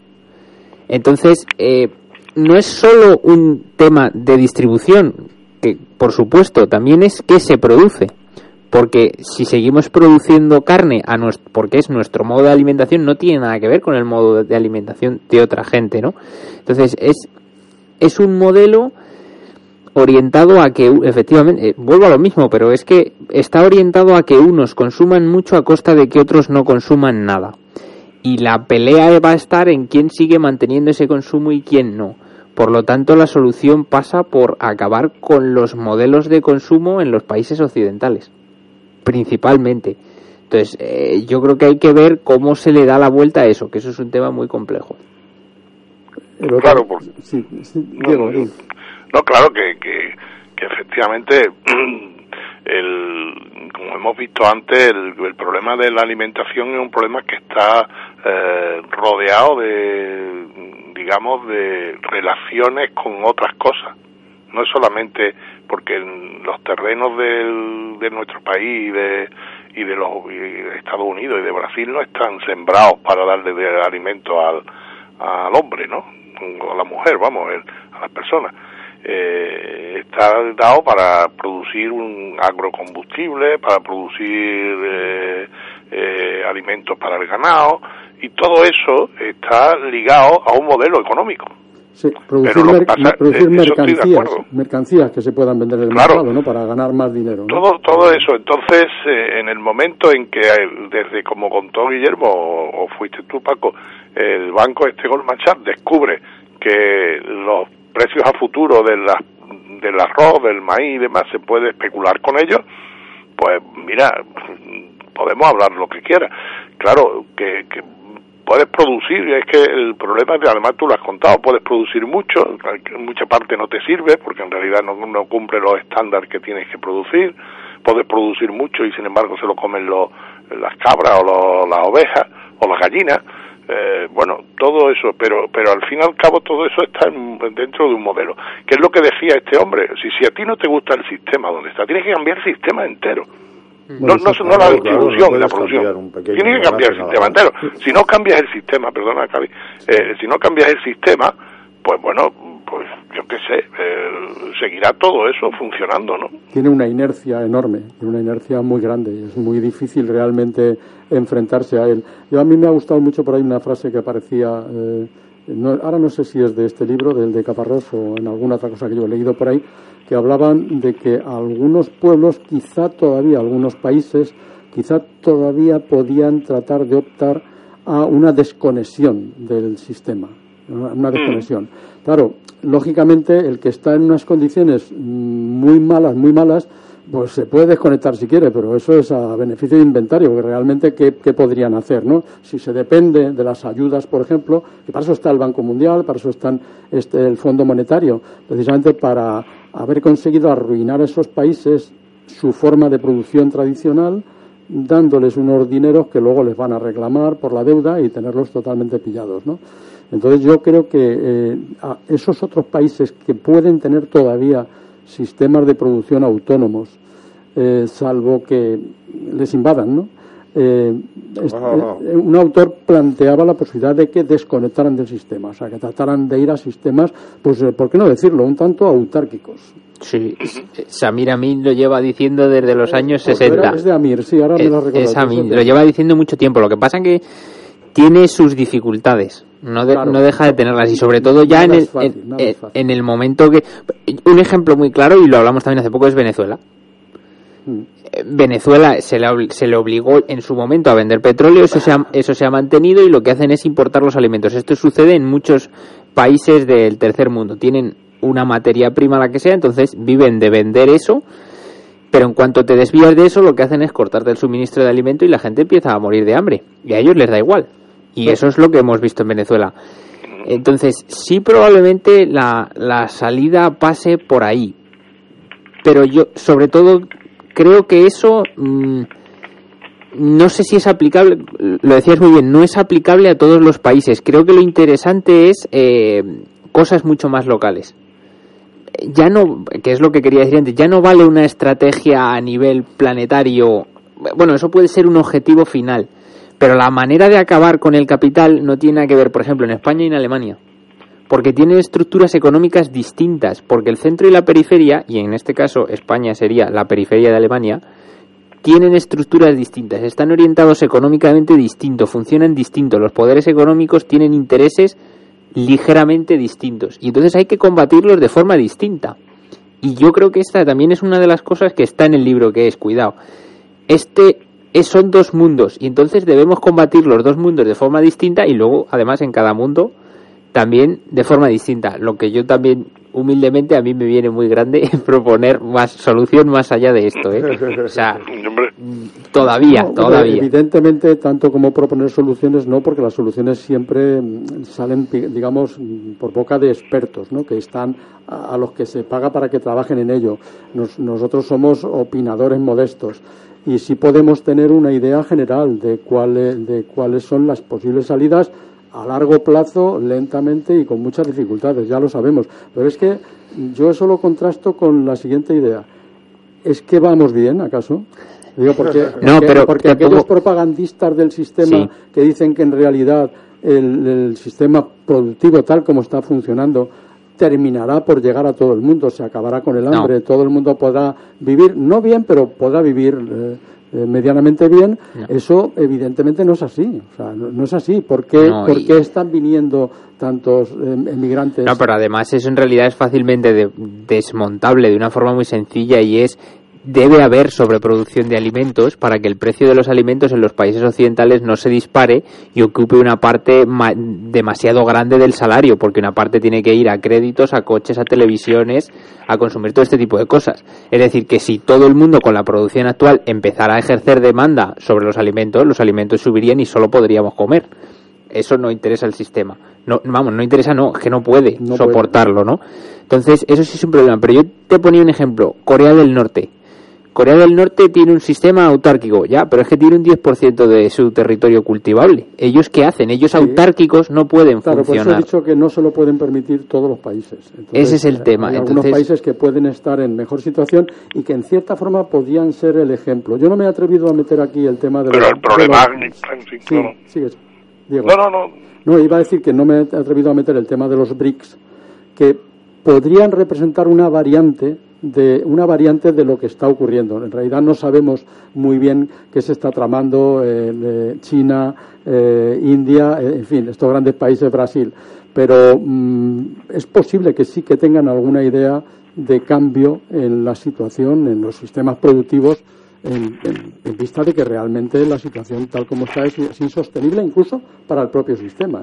Entonces, eh, no es solo un tema de distribución, que por supuesto también es que se produce. Porque si seguimos produciendo carne a nuestro, porque es nuestro modo de alimentación, no tiene nada que ver con el modo de alimentación de otra gente, ¿no? Entonces es, es un modelo orientado a que, efectivamente, eh, vuelvo a lo mismo, pero es que está orientado a que unos consuman mucho a costa de que otros no consuman nada. Y la pelea va a estar en quién sigue manteniendo ese consumo y quién no. Por lo tanto, la solución pasa por acabar con los modelos de consumo en los países occidentales, principalmente. Entonces, eh, yo creo que hay que ver cómo se le da la vuelta a eso, que eso es un tema muy complejo. Claro, por... sí, no, claro que, que, que efectivamente, [clears throat] el, como hemos visto antes, el, el, problema de la alimentación es un problema que está eh, rodeado de, digamos, de relaciones con otras cosas. No es solamente porque los terrenos del, de nuestro país y de, y de los Estados Unidos y de Brasil no están sembrados para darle de alimento al, al hombre, ¿no? A la mujer, vamos, a las personas eh, está dado para producir un agrocombustible, para producir eh, eh, alimentos para el ganado y todo eso está ligado a un modelo económico. Sí, producir, producir mercancías, mercancías que se puedan vender en el mercado, ¿no? Para ganar más dinero. Todo, todo eso. Entonces, eh, en el momento en que, desde como contó Guillermo, o, fuiste tú, Paco, el banco este Goldman Sachs descubre que los precios a futuro de la, del arroz, del maíz y demás, se puede especular con ellos, pues mira, podemos hablar lo que quiera. Claro, que, que puedes producir, es que el problema además tú lo has contado, puedes producir mucho, en mucha parte no te sirve porque en realidad no, no cumple los estándares que tienes que producir, puedes producir mucho y sin embargo se lo comen los, las cabras o las ovejas o las gallinas, eh, bueno, todo eso, pero, pero al fin y al cabo todo eso está dentro de un modelo. ¿Qué es lo que decía este hombre? Si, si a ti no te gusta el sistema donde está, tienes que cambiar el sistema entero. no, no, no la distribución, la producción. Tienes que cambiar el sistema entero. Si no cambias el sistema, perdona, Cavi, eh, si no cambias el sistema, pues bueno, yo qué sé, seguirá todo eso funcionando, ¿no? Tiene una inercia enorme, tiene una inercia muy grande, es muy difícil realmente enfrentarse a él. Yo a mí me ha gustado mucho por ahí una frase que aparecía, eh, ahora no sé si es de este libro, del de Caparrós o en alguna otra cosa que yo he leído por ahí, que hablaban de que algunos pueblos, quizá todavía algunos países, quizá todavía podían tratar de optar a una desconexión del sistema, una mm. desconexión. Claro, lógicamente el que está en unas condiciones muy malas, muy malas, pues se puede desconectar si quiere, pero eso es a beneficio de inventario, porque realmente ¿qué, podrían hacer? ¿no? Si se depende de las ayudas, por ejemplo, que para eso está el Banco Mundial, para eso está este, el Fondo Monetario, precisamente para haber conseguido arruinar a esos países su forma de producción tradicional, dándoles unos dineros que luego les van a reclamar por la deuda y tenerlos totalmente pillados. ¿no? Entonces yo creo que eh, esos otros países que pueden tener todavía sistemas de producción autónomos, eh, salvo que les invadan, ¿no? Eh, un autor planteaba la posibilidad de que desconectaran del sistema, o sea, que trataran de ir a sistemas, pues, ¿por qué no decirlo?, un tanto autárquicos. Sí, Samir Amin lo lleva diciendo desde los años 60. Es de Amir, sí, ahora me lo Es Amin, lo lleva diciendo mucho tiempo. Lo que pasa es que tiene sus dificultades. No, no deja de tenerlas y sobre todo ya en el, en, el momento que... Un ejemplo muy claro, y lo hablamos también hace poco, es Venezuela. Mm. Eh, Venezuela se le, se le obligó en su momento a vender petróleo, eso se, ha, eso se ha mantenido y lo que hacen es importar los alimentos. Esto sucede en muchos países del tercer mundo. Tienen una materia prima, la que sea, entonces viven de vender eso, pero en cuanto te desvías de eso, lo que hacen es cortarte el suministro de alimento y la gente empieza a morir de hambre. Y a ellos les da igual. Y eso es lo que hemos visto en Venezuela. Entonces, sí probablemente la, la salida pase por ahí. Pero yo, sobre todo, creo que eso... Mm, no sé si es aplicable, lo decías muy bien, no es aplicable a todos los países. Creo que lo interesante es eh, cosas mucho más locales. Ya no, que es lo que quería decir antes, ya no vale una estrategia a nivel planetario. Bueno, eso puede ser un objetivo final, pero la manera de acabar con el capital no tiene que ver, por ejemplo, en España y en Alemania. porque tienen estructuras económicas distintas, porque el centro y la periferia, y en este caso España sería la periferia de Alemania, tienen estructuras distintas, están orientados económicamente distinto, funcionan distinto, los poderes económicos tienen intereses ligeramente distintos y entonces hay que combatirlos de forma distinta. Y yo creo que esta también es una de las cosas que está en el libro que es, cuidado, este es, son dos mundos y entonces debemos combatir los dos mundos de forma distinta y luego además en cada mundo también de forma distinta. Lo que yo también humildemente a mí me viene muy grande [laughs] proponer más solución más allá de esto, ¿eh? O sea, [laughs] todavía, No, todavía. Evidentemente, tanto como proponer soluciones, no, porque las soluciones siempre mm, salen, digamos, mm, por boca de expertos, ¿no? que están a, los que se paga para que trabajen en ello. Nos- nosotros somos opinadores modestos y sí podemos tener una idea general de, cuáles de cuáles son las posibles salidas a largo plazo, lentamente y con muchas dificultades, ya lo sabemos. Pero es que yo eso lo contrasto con la siguiente idea. ¿Es que vamos bien, acaso? Digo, porque, [laughs] No, porque- pero porque aquellos propagandistas del sistema Sí. que dicen que en realidad el, el sistema productivo tal como está funcionando terminará por llegar a todo el mundo, se acabará con el No. hambre, todo el mundo podrá vivir, no bien, pero podrá vivir eh, medianamente bien, eso evidentemente no es así, o sea, no, no es así. ¿Por qué, No, por y- qué están viniendo tantos eh, emigrantes? No, pero además eso en realidad es fácilmente de- desmontable de una forma muy sencilla y es debe haber sobreproducción de alimentos para que el precio de los alimentos en los países occidentales no se dispare y ocupe una parte ma- demasiado grande del salario, porque una parte tiene que ir a créditos, a coches, a televisiones, a consumir todo este tipo de cosas. Es decir, que si todo el mundo con la producción actual empezara a ejercer demanda sobre los alimentos, los alimentos subirían y solo podríamos comer. Eso no interesa al sistema. No, vamos, no interesa, no, es que no puede No puede. soportarlo, ¿no? Entonces, eso sí es un problema. Pero yo te ponía un ejemplo, Corea del Norte. Corea del Norte tiene un sistema autárquico, ya, pero es que tiene un 10% de su territorio cultivable. ¿Ellos qué hacen? Ellos Sí. autárquicos no pueden Claro, por eso he funcionar. dicho que no se lo pueden permitir todos los países. Entonces, Ese es el tema. Hay algunos Entonces- países que pueden estar en mejor situación y que en cierta forma podían ser el ejemplo. Yo no me he atrevido a meter aquí el tema de Pero los- el problema... de los- Sí, sigues, Diego. no, no, no. No, iba a decir que no me he atrevido a meter el tema de los BRICS, que podrían representar una variante de una variante de lo que está ocurriendo. En realidad no sabemos muy bien qué se está tramando eh, China, eh, India, eh, en fin, estos grandes países, Brasil. Pero mm, es posible que sí que tengan alguna idea de cambio en la situación, en los sistemas productivos, en, vista de que realmente la situación tal como está es, insostenible incluso para el propio sistema.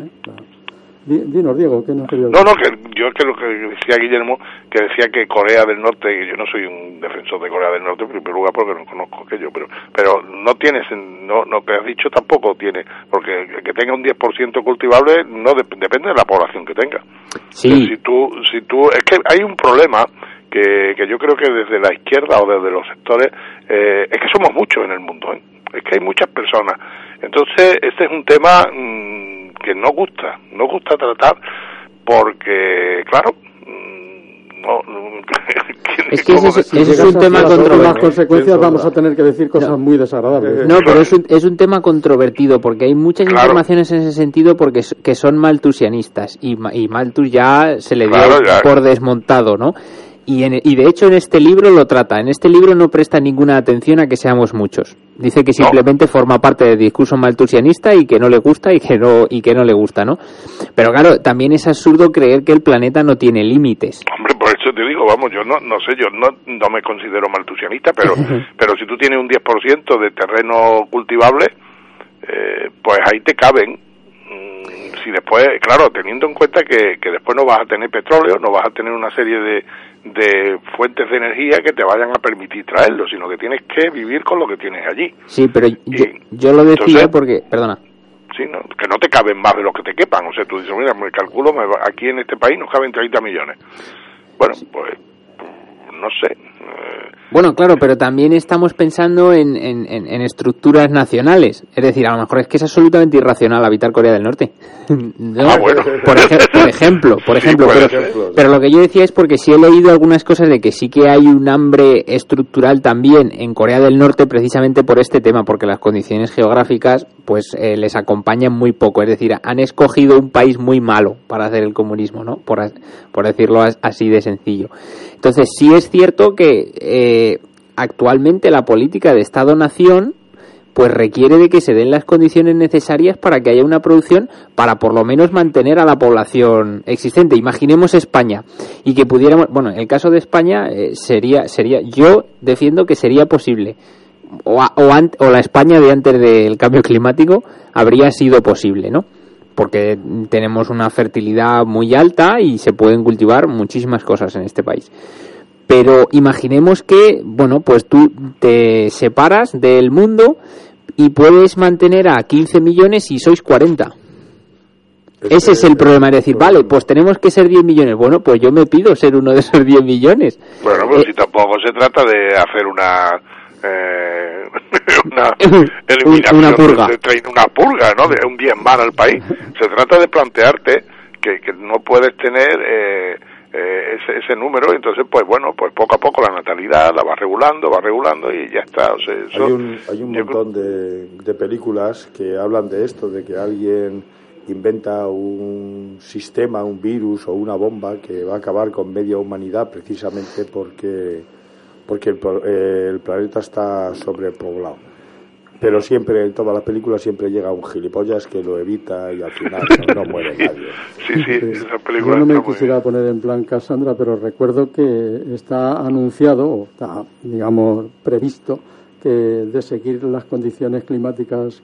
Dinos, Diego, ¿qué nos querías No, decir? no, que yo es que lo que decía Guillermo, que decía que Corea del Norte, que yo no soy un defensor de Corea del Norte, en primer lugar porque no conozco aquello, pero pero no tienes, no, no que has dicho tampoco tiene, porque el que tenga un 10% cultivable no dep- depende de la población que tenga. Sí, Si tú, si tú, es que hay un problema que, que yo creo que desde la izquierda o desde los sectores, eh, es que somos muchos en el mundo, ¿eh? es que hay muchas personas. Entonces, este es un tema mm, que no gusta, no gusta tratar porque, claro, mm, no, [laughs] Es que ese ¿cómo es- ese un a tema las controvertido. últimas consecuencias vamos a tener que decir cosas muy desagradables. No, pero es un, es un tema controvertido porque hay muchas Claro. informaciones en ese sentido porque que son maltusianistas y, Ma- y Malthus ya se le dio Claro, ya. por desmontado, ¿no? Y, en- y de hecho en este libro lo trata. En este libro no presta ninguna atención a que seamos muchos. Dice que simplemente forma parte del discurso maltusianista y que no le gusta y que no y que no le gusta, ¿no? Pero claro, también es absurdo creer que el planeta no tiene límites. Hombre, por eso te digo, vamos, yo no, no sé, yo no, no me considero maltusianista, pero, [laughs] pero si tú tienes un 10% de terreno cultivable, eh, pues ahí te caben. Mm, Si después, claro, teniendo en cuenta que, que después no vas a tener petróleo, no vas a tener una serie de, de fuentes de energía que te vayan a permitir traerlo, sino que tienes que vivir con lo que tienes allí. Sí, pero yo, lo decía entonces- porque, perdona. Sí, ¿no? que no te caben más de los que te quepan. O sea, tú dices, mira, me calculo, me va- aquí en este país nos caben 30 millones. Bueno, pues no sé. Bueno, claro, pero también estamos pensando en, en- en- en estructuras nacionales. Es decir, a lo mejor es que es absolutamente irracional habitar Corea del Norte. [laughs] ¿No? Ah, bueno. Por, eje- por ejemplo, por Sí, ejemplo, pero, pero lo que yo decía es porque sí he leído algunas cosas de que sí que hay un hambre estructural también en Corea del Norte precisamente por este tema, porque las condiciones geográficas pues eh, les acompañan muy poco, es decir, han escogido un país muy malo para hacer el comunismo, ¿no? Por, por decirlo as- así de sencillo. Entonces sí es cierto que eh, actualmente la política de Estado-Nación pues requiere de que se den las condiciones necesarias para que haya una producción para por lo menos mantener a la población existente. Imaginemos España y que pudiéramos, bueno, en el caso de España eh, sería sería yo defiendo que sería posible o, o la España de antes del cambio climático habría sido posible, ¿no? Porque tenemos una fertilidad muy alta y se pueden cultivar muchísimas cosas en este país. Pero imaginemos que, bueno, pues tú te separas del mundo y puedes mantener a 15 millones y sois 40. Ese es el problema, es decir, vale, pues tenemos que ser 10 millones. Bueno, pues yo me pido ser uno de esos 10 millones. Bueno, pues Eh, si tampoco se trata de hacer una eh, [laughs] una [laughs] una purga. de- de- una purga, ¿no? De un bien mal al país. [laughs] Se trata de plantearte que, que no puedes tener eh, eh, ese, ese número, entonces, pues bueno, pues poco a poco la natalidad la vas regulando, va regulando y ya está. O sea, eso- Hay un, hay un creo- montón de, de películas que hablan de esto, de que alguien inventa un sistema, un virus o una bomba que va a acabar con media humanidad precisamente porque, porque el, eh, el planeta está sobrepoblado. Pero siempre, en todas las películas, siempre llega un gilipollas que lo evita y al final no, no muere nadie. Sí, sí, esa película Yo no me quisiera bien. poner en plan Cassandra, pero recuerdo que está anunciado, o está, digamos, previsto, que de seguir las condiciones climáticas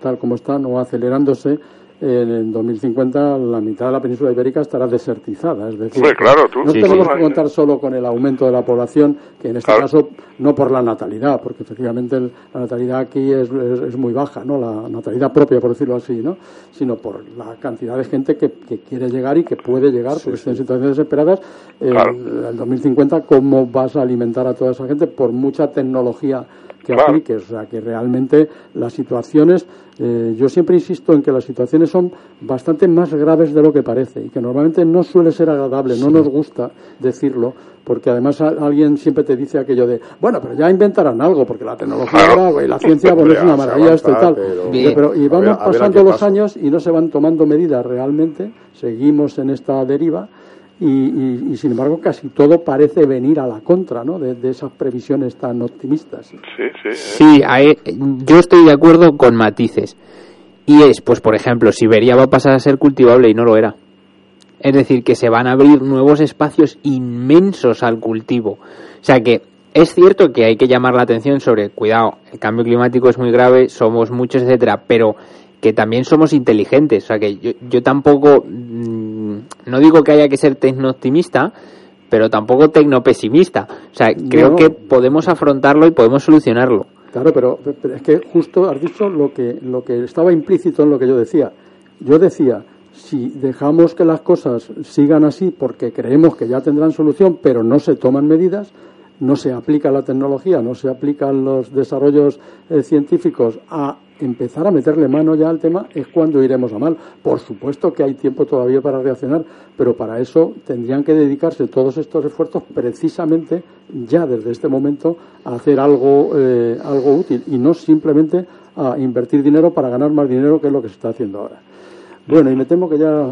tal como están o acelerándose, en el 2050 la mitad de la península ibérica estará desertizada. Es decir, Hombre, claro, tú- no Sí, tenemos sí. que contar solo con el aumento de la población, que en este Claro. caso no por la natalidad, porque efectivamente el- la natalidad aquí es, es- es muy baja, no la natalidad propia, por decirlo así, ¿no? sino por la cantidad de gente que, que quiere llegar y que puede llegar, porque está en situaciones desesperadas. En Claro. el 2050, ¿cómo vas a alimentar a toda esa gente? Por mucha tecnología que Claro. apliques. O sea, que realmente las situaciones, eh, yo siempre insisto en que las situaciones son bastante más graves de lo que parece y que normalmente no suele ser agradable, no nos gusta decirlo, porque además a- alguien siempre te dice aquello de, bueno, pero ya inventarán algo, porque la tecnología Claro. ahora, y la ciencia, bueno, es [laughs] una maravilla esto y tal. pero- y A ver- vamos a ver a pasando los pasa. años y no se van tomando medidas realmente, seguimos en esta deriva. Y, y- y, sin embargo casi todo parece venir a la contra ¿no? de, de esas previsiones tan optimistas. Sí, sí. eh. Sí, ahí- yo estoy de acuerdo con matices. Y es, pues por ejemplo, Siberia va a pasar a ser cultivable y no lo era. Es decir, que se van a abrir nuevos espacios inmensos al cultivo. O sea que es cierto que hay que llamar la atención sobre, cuidado, el cambio climático es muy grave, somos muchos, etcétera, pero que también somos inteligentes. O sea que yo, yo tampoco, mm, no digo que haya que ser tecno-optimista, pero tampoco tecno-pesimista. O sea, creo No. que podemos afrontarlo y podemos solucionarlo. Claro, pero, pero es que justo has dicho lo que, lo que estaba implícito en lo que yo decía. Yo decía, si dejamos que las cosas sigan así porque creemos que ya tendrán solución, pero no se toman medidas, no se aplica la tecnología, no se aplican los desarrollos eh, científicos a empezar a meterle mano ya al tema, es cuando iremos a mal. Por supuesto que hay tiempo todavía para reaccionar, pero para eso tendrían que dedicarse todos estos esfuerzos precisamente ya desde este momento a hacer algo, eh, algo útil y no simplemente a invertir dinero para ganar más dinero, que es lo que se está haciendo ahora. Bueno, y me temo que ya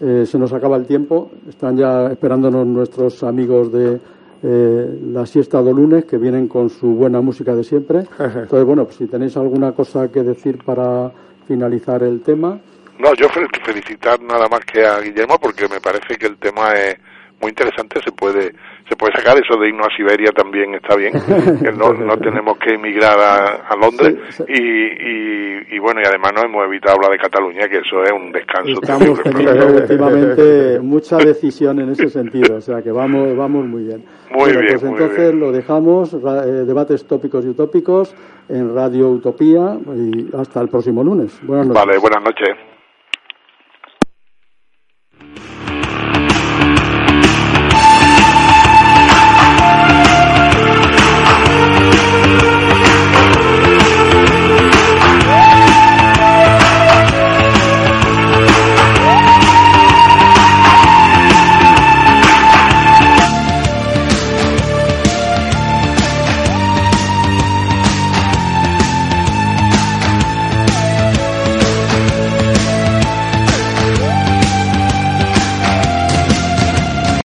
eh, se nos acaba el tiempo. Están ya esperándonos nuestros amigos de eh, la siesta de lunes que vienen con su buena música de siempre. [laughs] Entonces, bueno, pues si tenéis alguna cosa que decir para finalizar el tema. No, yo fel- felicitar nada más que a Guillermo porque me parece que el tema es muy interesante, se puede se puede sacar eso de irnos a Siberia también está bien, [laughs] que no, no tenemos que emigrar a, a Londres Sí, sí. Y, y, y bueno, y además nos hemos evitado hablar de Cataluña, que eso es un descanso Estamos [laughs] teniendo últimamente mucha decisión en ese sentido, o sea que vamos, vamos muy bien. Muy Bueno, bien, pues entonces bien. lo dejamos, eh, debates tópicos y utópicos en Radio Utopía y hasta el próximo lunes. Buenas noches. Vale, buenas noches.